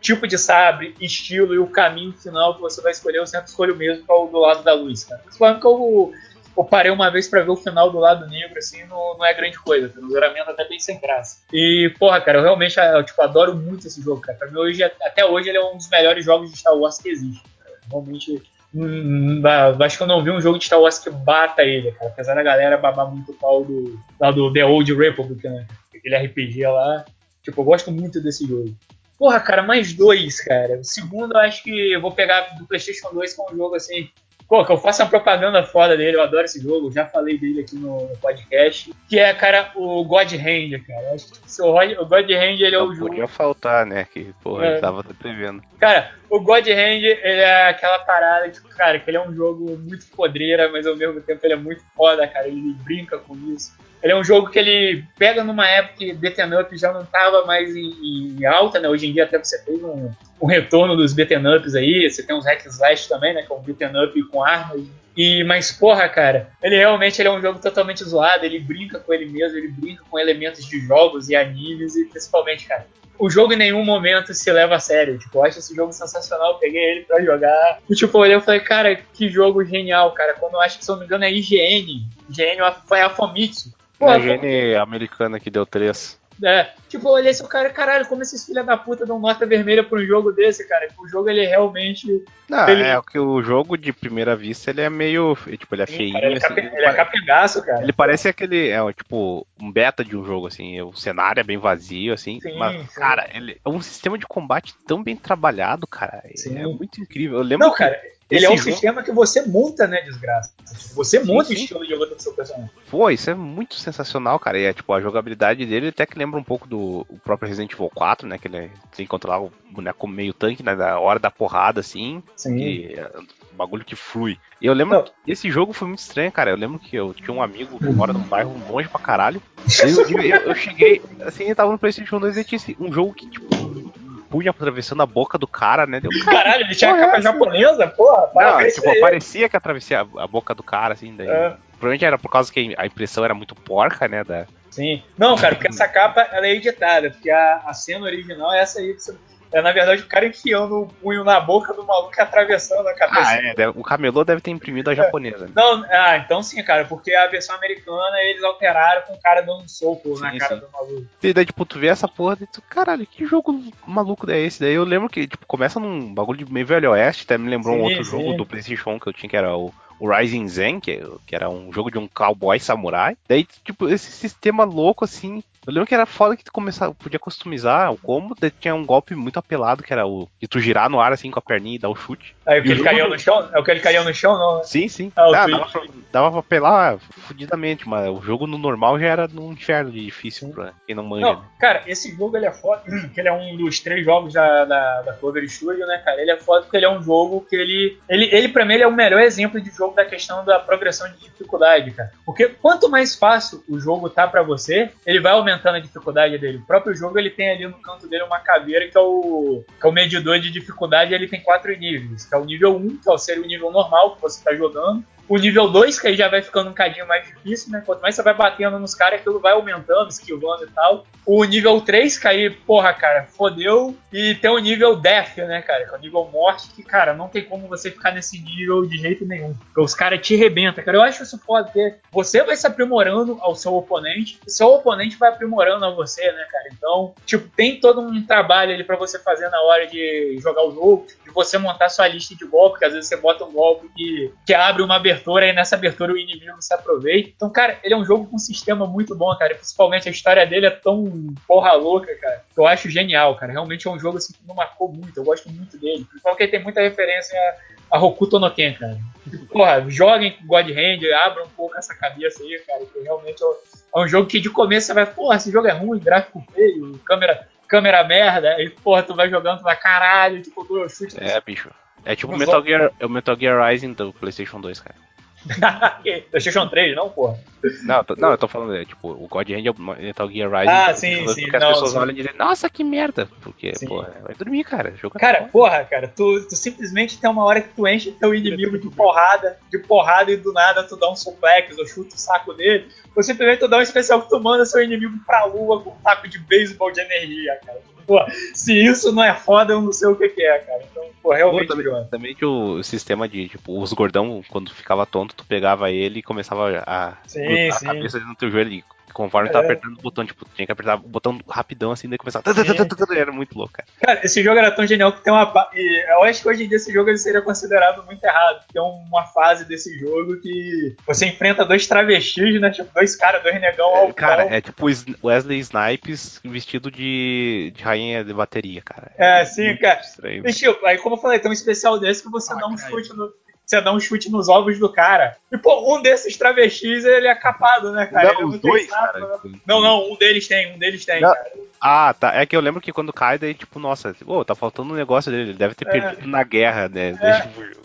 tipo de sabre, estilo e o caminho final que você vai escolher, eu sempre escolho mesmo, é o do lado da luz, cara. Principalmente eu, eu parei uma vez para ver o final do lado negro, assim, não, não é grande coisa, o zeramento até bem sem graça. E, porra, cara, eu realmente eu, tipo, adoro muito esse jogo, cara. Pra mim, hoje, até hoje, ele é um dos melhores jogos de Star Wars que existe. Realmente, hum, acho que eu não vi um jogo de Star Wars que bata ele, cara. Apesar da galera babar muito o pau do, lá do The Old Republic, né? Aquele RPG lá. Tipo, eu gosto muito desse jogo. Porra, cara, mais dois, cara. O segundo, eu acho que eu vou pegar do PlayStation 2, que é um jogo assim. Pô, que eu faço uma propaganda foda dele, eu adoro esse jogo, já falei dele aqui no, podcast. Que é, cara, o God Hand, cara. Acho que o God Hand ele é o Não jogo. Podia faltar, né? Que, porra, é. ele tava prevendo. Cara, o God Hand, ele é aquela parada, tipo, cara, que ele é um jogo muito podreira, mas ao mesmo tempo ele é muito foda, cara. Ele brinca com isso. Ele é um jogo que ele pega numa época que beaten up já não estava mais em, em, alta, né? Hoje em dia até você tem um, um retorno dos beaten ups aí, você tem uns hack slash também, né? Que é um beaten up com armas. E, mas, porra, cara, ele realmente ele é um jogo totalmente zoado, ele brinca com ele mesmo, ele brinca com elementos de jogos e animes, e principalmente, cara, o jogo em nenhum momento se leva a sério. Tipo, eu acho esse jogo sensacional, eu peguei ele pra jogar. E, tipo, eu olhei e falei, cara, que jogo genial, cara. Quando eu acho que, se eu não me engano, é IGN. IGN foi a Famitsu. A gene americana que deu três. É, tipo, eu olhei esse cara, caralho, como esses filha da puta dão nota vermelha pra um jogo desse, cara? O jogo, ele realmente... Não, ele... é que o jogo, de primeira vista, ele é meio, tipo, ele é feio. Ele, assim, ele, ele é capengaço, cara. Ele parece aquele, é, tipo, um beta de um jogo, assim, o cenário é bem vazio, assim, sim, mas, sim. cara, ele é um sistema de combate tão bem trabalhado, cara, sim. é muito incrível. Eu lembro Não, cara, ele é um jogo... sistema que você monta, né, desgraça. Você monta sim, sim. o estilo de jogo do seu personagem. Pô, isso é muito sensacional, cara. E é tipo, a jogabilidade dele até que lembra um pouco do próprio Resident Evil 4, né? Que ele tem que controlar o boneco meio tanque, né? Da hora da porrada, assim. Sim. E, é um bagulho que flui. E eu lembro Não. que esse jogo foi muito estranho, cara. Eu lembro que eu tinha um amigo que mora num bairro longe pra caralho. Eu, eu, eu cheguei, assim, eu tava no PlayStation 2 e tinha um jogo que, tipo, punha atravessando a boca do cara, né? Deu, cara, Caralho, ele tinha a capa é japonesa, porra. Não, tipo, parecia que atravessava a, a, boca do cara, assim, daí. É. Provavelmente era por causa que a impressão era muito porca, né? Da... Sim. Não, cara, porque essa capa ela é editada, porque a, a cena original é essa aí que você É, na verdade, o cara enfiando o punho na boca do maluco e atravessando a cabeça. Ah, é. O camelô deve ter imprimido a japonesa. Né? Não, ah, então sim, cara, porque a versão americana eles alteraram com o cara dando um soco sim, na cara sim. do maluco. E daí, tipo, tu vê essa porra e tu, caralho, que jogo maluco é esse? Daí eu lembro que, tipo, começa num bagulho de meio velho oeste, até me lembrou sim, um outro jogo do PlayStation que eu tinha, que era o o Rising Zen, que, que era um jogo de um cowboy samurai. Daí, tipo, esse sistema louco, assim, eu lembro que era foda que tu começava, podia customizar o combo, tinha um golpe muito apelado, que era o de tu girar no ar assim com a perninha e dar o chute. É o que ele caiu no chão? É o que ele caiu no chão, não? Né? Sim, sim. Ah, ah, dava, pra, dava pra apelar fudidamente, mas o jogo no normal já era num inferno de difícil pra quem não manja. Não, né? Cara, esse jogo ele é foda, que ele é um dos três jogos da, da, da Clover Studio, né, cara? Ele é foda porque ele é um jogo que ele. Ele, ele pra mim, ele é o melhor exemplo de jogo da questão da progressão de dificuldade, cara. Porque quanto mais fácil o jogo tá pra você, ele vai aumentando a dificuldade dele. O próprio jogo ele tem ali no canto dele uma caveira que é o, que é o medidor de dificuldade. Ele tem quatro níveis, que é o nível 1, que é o, seria o nível normal que você está jogando. O nível 2, que aí já vai ficando um cadinho mais difícil, né? Quanto mais você vai batendo nos caras, aquilo vai aumentando, esquivando e tal. O nível 3, que aí, porra, cara, fodeu. E tem o nível Death, né, cara? Que é o nível morte, que, cara, não tem como você ficar nesse nível de jeito nenhum. Porque os caras te rebentam, cara. Eu acho isso foda, porque você vai se aprimorando ao seu oponente, e seu oponente vai aprimorando a você, né, cara? Então, tipo, tem todo um trabalho ali para você fazer na hora de jogar o jogo, de você montar sua lista de golpes, que às vezes você bota um golpe que, que abre uma abertura abertura e nessa abertura o inimigo se aproveita. Então, cara, ele é um jogo com um sistema muito bom, cara. Principalmente a história dele é tão porra louca, cara. Que eu acho genial, cara. Realmente é um jogo assim que me marcou muito. Eu gosto muito dele. Porque ele tem muita referência a, a Hokuto no Ken, cara. Porra, joguem com God Hand, abram um pouco essa cabeça aí, cara. Que realmente é um jogo que de começo você vai, porra, esse jogo é ruim, gráfico feio, câmera câmera merda, e porra, tu vai jogando, tu vai caralho, tipo, tu chute. É, bicho. É tipo Metal Gear, é o Metal Gear Rising do PlayStation 2, cara. PlayStation 3, não, porra? Não, tô, não, eu tô falando, é, tipo, o God Hand é o Metal Gear Rising. Ah, sim, sim. Que as não, pessoas sim. olham e dizem, nossa, que merda. Porque, sim. porra, vai dormir, cara. Jogo cara, porra, cara, tu, tu, simplesmente tem uma hora que tu enche teu inimigo de porrada, de porrada e do nada tu dá um suplex ou chuta o saco dele. Ou simplesmente tu dá um especial que tu manda seu inimigo pra lua com um taco de beisebol de energia, cara. Pô, se isso não é foda, eu não sei o que, que é, cara. Então, pô, realmente. Pô, também, também, que o sistema de, tipo, os gordão, quando ficava tonto, tu pegava ele e começava a, sim, a sim. cabeça no teu joelho Conforme é. tava apertando o botão, tipo, tinha que apertar o botão rapidão assim, daí começava. Era muito louco, cara. Cara, esse jogo era tão genial que tem uma. Eu acho que hoje em dia esse jogo ele seria considerado muito errado. Tem uma fase desse jogo que você enfrenta dois travestis, né? Tipo, dois caras, dois negão ao Cara, é tipo Wesley Snipes vestido de, de rainha de bateria, cara. É, sim, muito cara. Estranho. E, tipo, aí como eu falei, tem um especial desse que você ah, dá um chute no você dá um chute nos ovos do cara. E, pô, um desses travestis, ele é capado, né, cara? Não, é os dois, cara. Né? Não, não, um deles tem, um deles tem, não. cara. Ah, tá. É que eu lembro que quando cai, daí, tipo, nossa, oh, tá faltando um negócio dele. Ele deve ter é. perdido na guerra, né? É.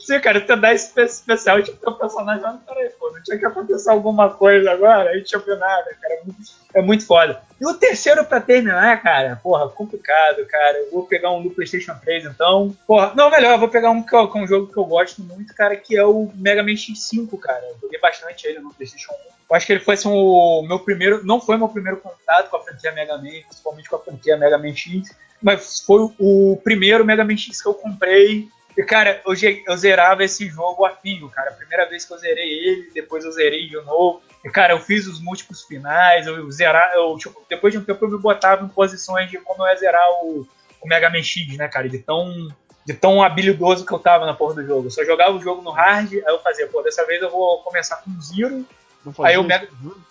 Sim, cara, tu dá esse especial, tipo, teu personagem, mas peraí, pô, não tinha que acontecer alguma coisa agora, aí tinha nada, cara. É muito, é muito foda. E o terceiro pra terminar, cara, porra, complicado, cara. Eu vou pegar um do PlayStation 3, então. Porra, não, melhor, eu vou pegar um que é um jogo que eu gosto muito, cara, que é o Mega Man X5, cara. Eu joguei bastante ele no PlayStation 1. Eu acho que ele foi assim, o meu primeiro. Não foi meu primeiro contato com a franquia Mega Man, principalmente com a franquia Mega Man X, mas foi o primeiro Mega Man X que eu comprei. E, cara, eu, eu zerava esse jogo a fio, cara. A primeira vez que eu zerei ele, depois eu zerei de novo. E, cara, eu fiz os múltiplos finais, eu zerar, eu, tipo, depois de um tempo eu me botava em posições de como eu ia zerar o, o Mega Man X, né, cara? De tão, de tão habilidoso que eu tava na porra do jogo. Eu só jogava o jogo no hard, aí eu fazia, pô, dessa vez eu vou começar com zero aí eu Mega.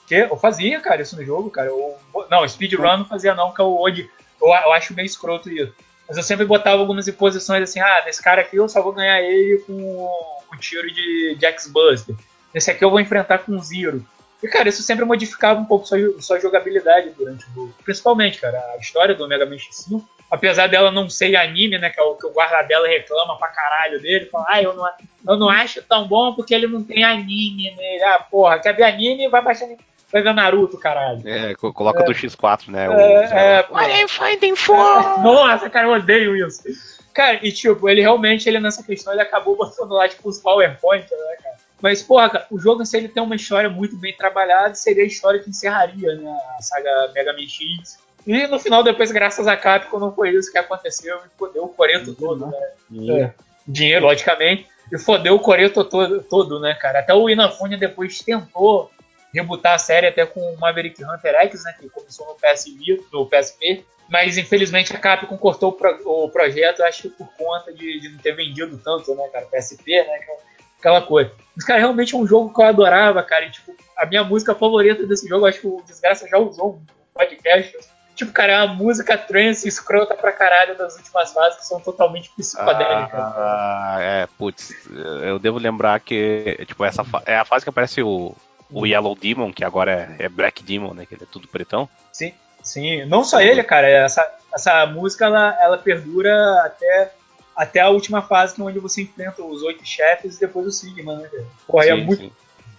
Que? Eu fazia, cara, isso no jogo, cara. Eu... Não, speedrun não fazia não, que eu, eu, eu acho meio escroto isso. Mas eu sempre botava algumas posições assim, ah, nesse cara aqui eu só vou ganhar ele com, com tiro de, de X-Buster. Nesse aqui eu vou enfrentar com Zero. E, cara, isso sempre modificava um pouco sua, sua jogabilidade durante o jogo. Principalmente, cara, a história do Mega Man X5 apesar dela não ser anime, né? Que é o que o guarda dela reclama pra caralho dele. Fala, ah, eu não, eu não acho tão bom porque ele não tem anime nele. Ah, porra, quer ver anime? Vai baixar. Vai ver Naruto, caralho. É, coloca é, do X4, né? É, o, é, you finding for? Nossa, cara, eu odeio isso. Cara, e tipo, ele realmente, ele nessa questão, ele acabou botando lá, tipo, os PowerPoint, né, cara? Mas, porra, cara, o jogo, se ele tem uma história muito bem trabalhada, seria a história que encerraria, né, a saga Mega Man X E no final, depois, graças a Capcom, não foi isso que aconteceu e fodeu o Coreto todo, né? É. Dinheiro, logicamente. E fodeu o Coreto todo, todo, né, cara? Até o Inafune depois tentou rebutar a série até com o Maverick Hunter X, né? Que começou no PSV, no PSP. Mas infelizmente a Capcom cortou o, pro, o projeto, acho que por conta de, de, não ter vendido tanto, né, cara? PSP, né? Aquela coisa. Mas, cara, realmente é um jogo que eu adorava, cara. E, tipo, a minha música favorita desse jogo, acho que o Desgraça já usou no podcast Tipo, cara, é uma música trance escrota pra caralho das últimas fases que são totalmente psicodélicas. Ah, é, putz, eu devo lembrar que, tipo, essa é a fase que aparece o, o Yellow Demon, que agora é, é, Black Demon, né? Que ele é tudo pretão. Sim, sim. Não só ele, cara. Essa, essa música, ela, ela perdura até, até a última fase, é onde você enfrenta os oito chefes e depois o Sigma, né? Porra, é sim, é muito... Sim.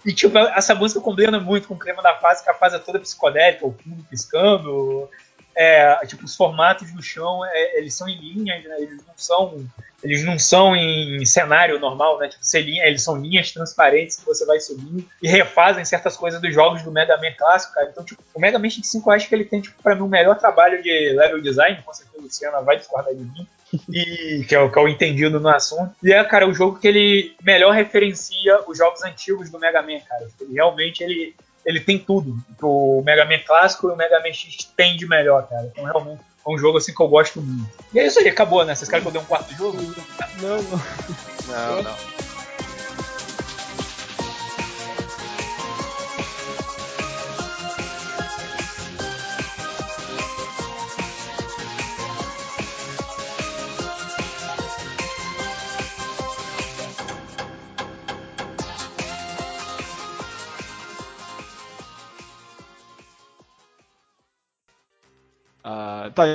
E, tipo, essa música combina muito com o clima da fase, que a fase é toda psicodélica, o fundo piscando, é, tipo, os formatos do chão, é, eles são em linhas, né? Eles não são, eles não são em cenário normal, né? Tipo, linha, eles são linhas transparentes que você vai subindo e refazem certas coisas dos jogos do Mega Man clássico, cara. Então, tipo, o Mega Man X5 eu acho que ele tem, tipo, pra mim, o melhor trabalho de level design, com certeza Luciana vai discordar de mim, e que é, o, que entendido no assunto. E é, cara, o jogo que ele melhor referencia os jogos antigos do Mega Man, cara. Ele, realmente ele ele tem tudo. O Mega Man clássico e o Mega Man X tem de melhor, cara. Então realmente é um jogo assim que eu gosto muito. E é isso aí, acabou, né? Vocês querem que eu dê um quarto jogo? Não, não. Não, não. Tá,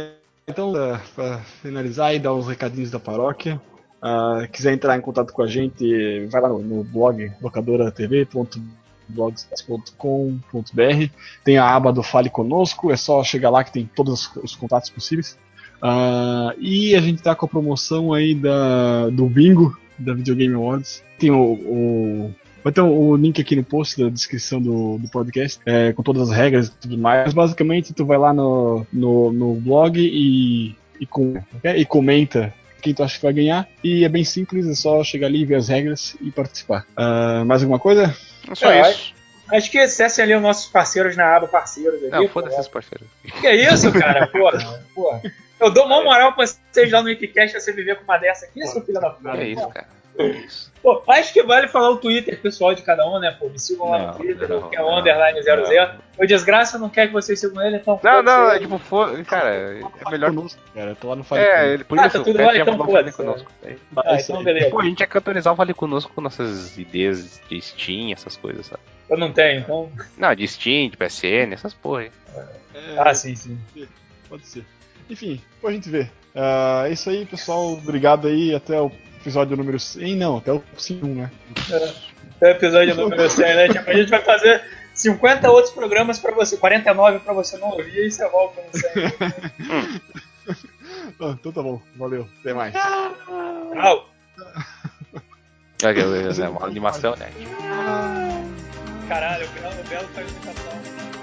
então, uh, para finalizar e dar os recadinhos da paróquia, uh, quiser entrar em contato com a gente, vai lá no, no blog locadoratv.blogspot.com.br tem a aba do Fale Conosco, é só chegar lá que tem todos os contatos possíveis. Uh, e a gente tá com a promoção aí da, do bingo da Videogame Awards. Tem o, o Vai ter o link aqui no post da descrição do, do podcast, é, com todas as regras e tudo mais. Basicamente, tu vai lá no, no, no blog e, e, com, é, e comenta quem tu acha que vai ganhar. E é bem simples, é só chegar ali, ver as regras e participar. Uh, mais alguma coisa? É só é, isso. Acho que acessem ali os nossos parceiros na aba parceiros. Ali, Não, foda-se esses parceiros. Que é isso, cara? Porra, porra. Eu dou mão moral pra vocês lá no Wikicast você viver com uma dessa aqui, seu filho da puta. É isso, cara. É. Pô, acho que vale falar o Twitter pessoal de cada um, né? Pô, me sigam lá no Twitter, não, que é o underline 00. O Desgraça não quer que vocês sigam ele, então. Não, não, é tipo, for... cara, é melhor. Conosco, cara, eu tô lá no Fale É, ele, por ah, isso, tá tudo lá, então Fale Conosco. Ah, então beleza. Pô, a gente ia cantonizar o Fale Conosco com nossas ideias de Steam, essas coisas, sabe? Eu não tenho, então. Não, de Steam, de PSN, essas porra aí. É, ah, sim, sim. Pode ser. Enfim, depois a gente vê. Uh, é isso aí, pessoal. Obrigado aí. Até o episódio número 100, não, até o 101, né? É, até o episódio número 100, né? Tipo, a gente vai fazer 50 outros programas pra você, 49 pra você não ouvir e você volta no 100. ah, então tá bom, valeu, até mais. Tchau. É uma animação, né? Caralho, o Belo, o Belo faz imitação.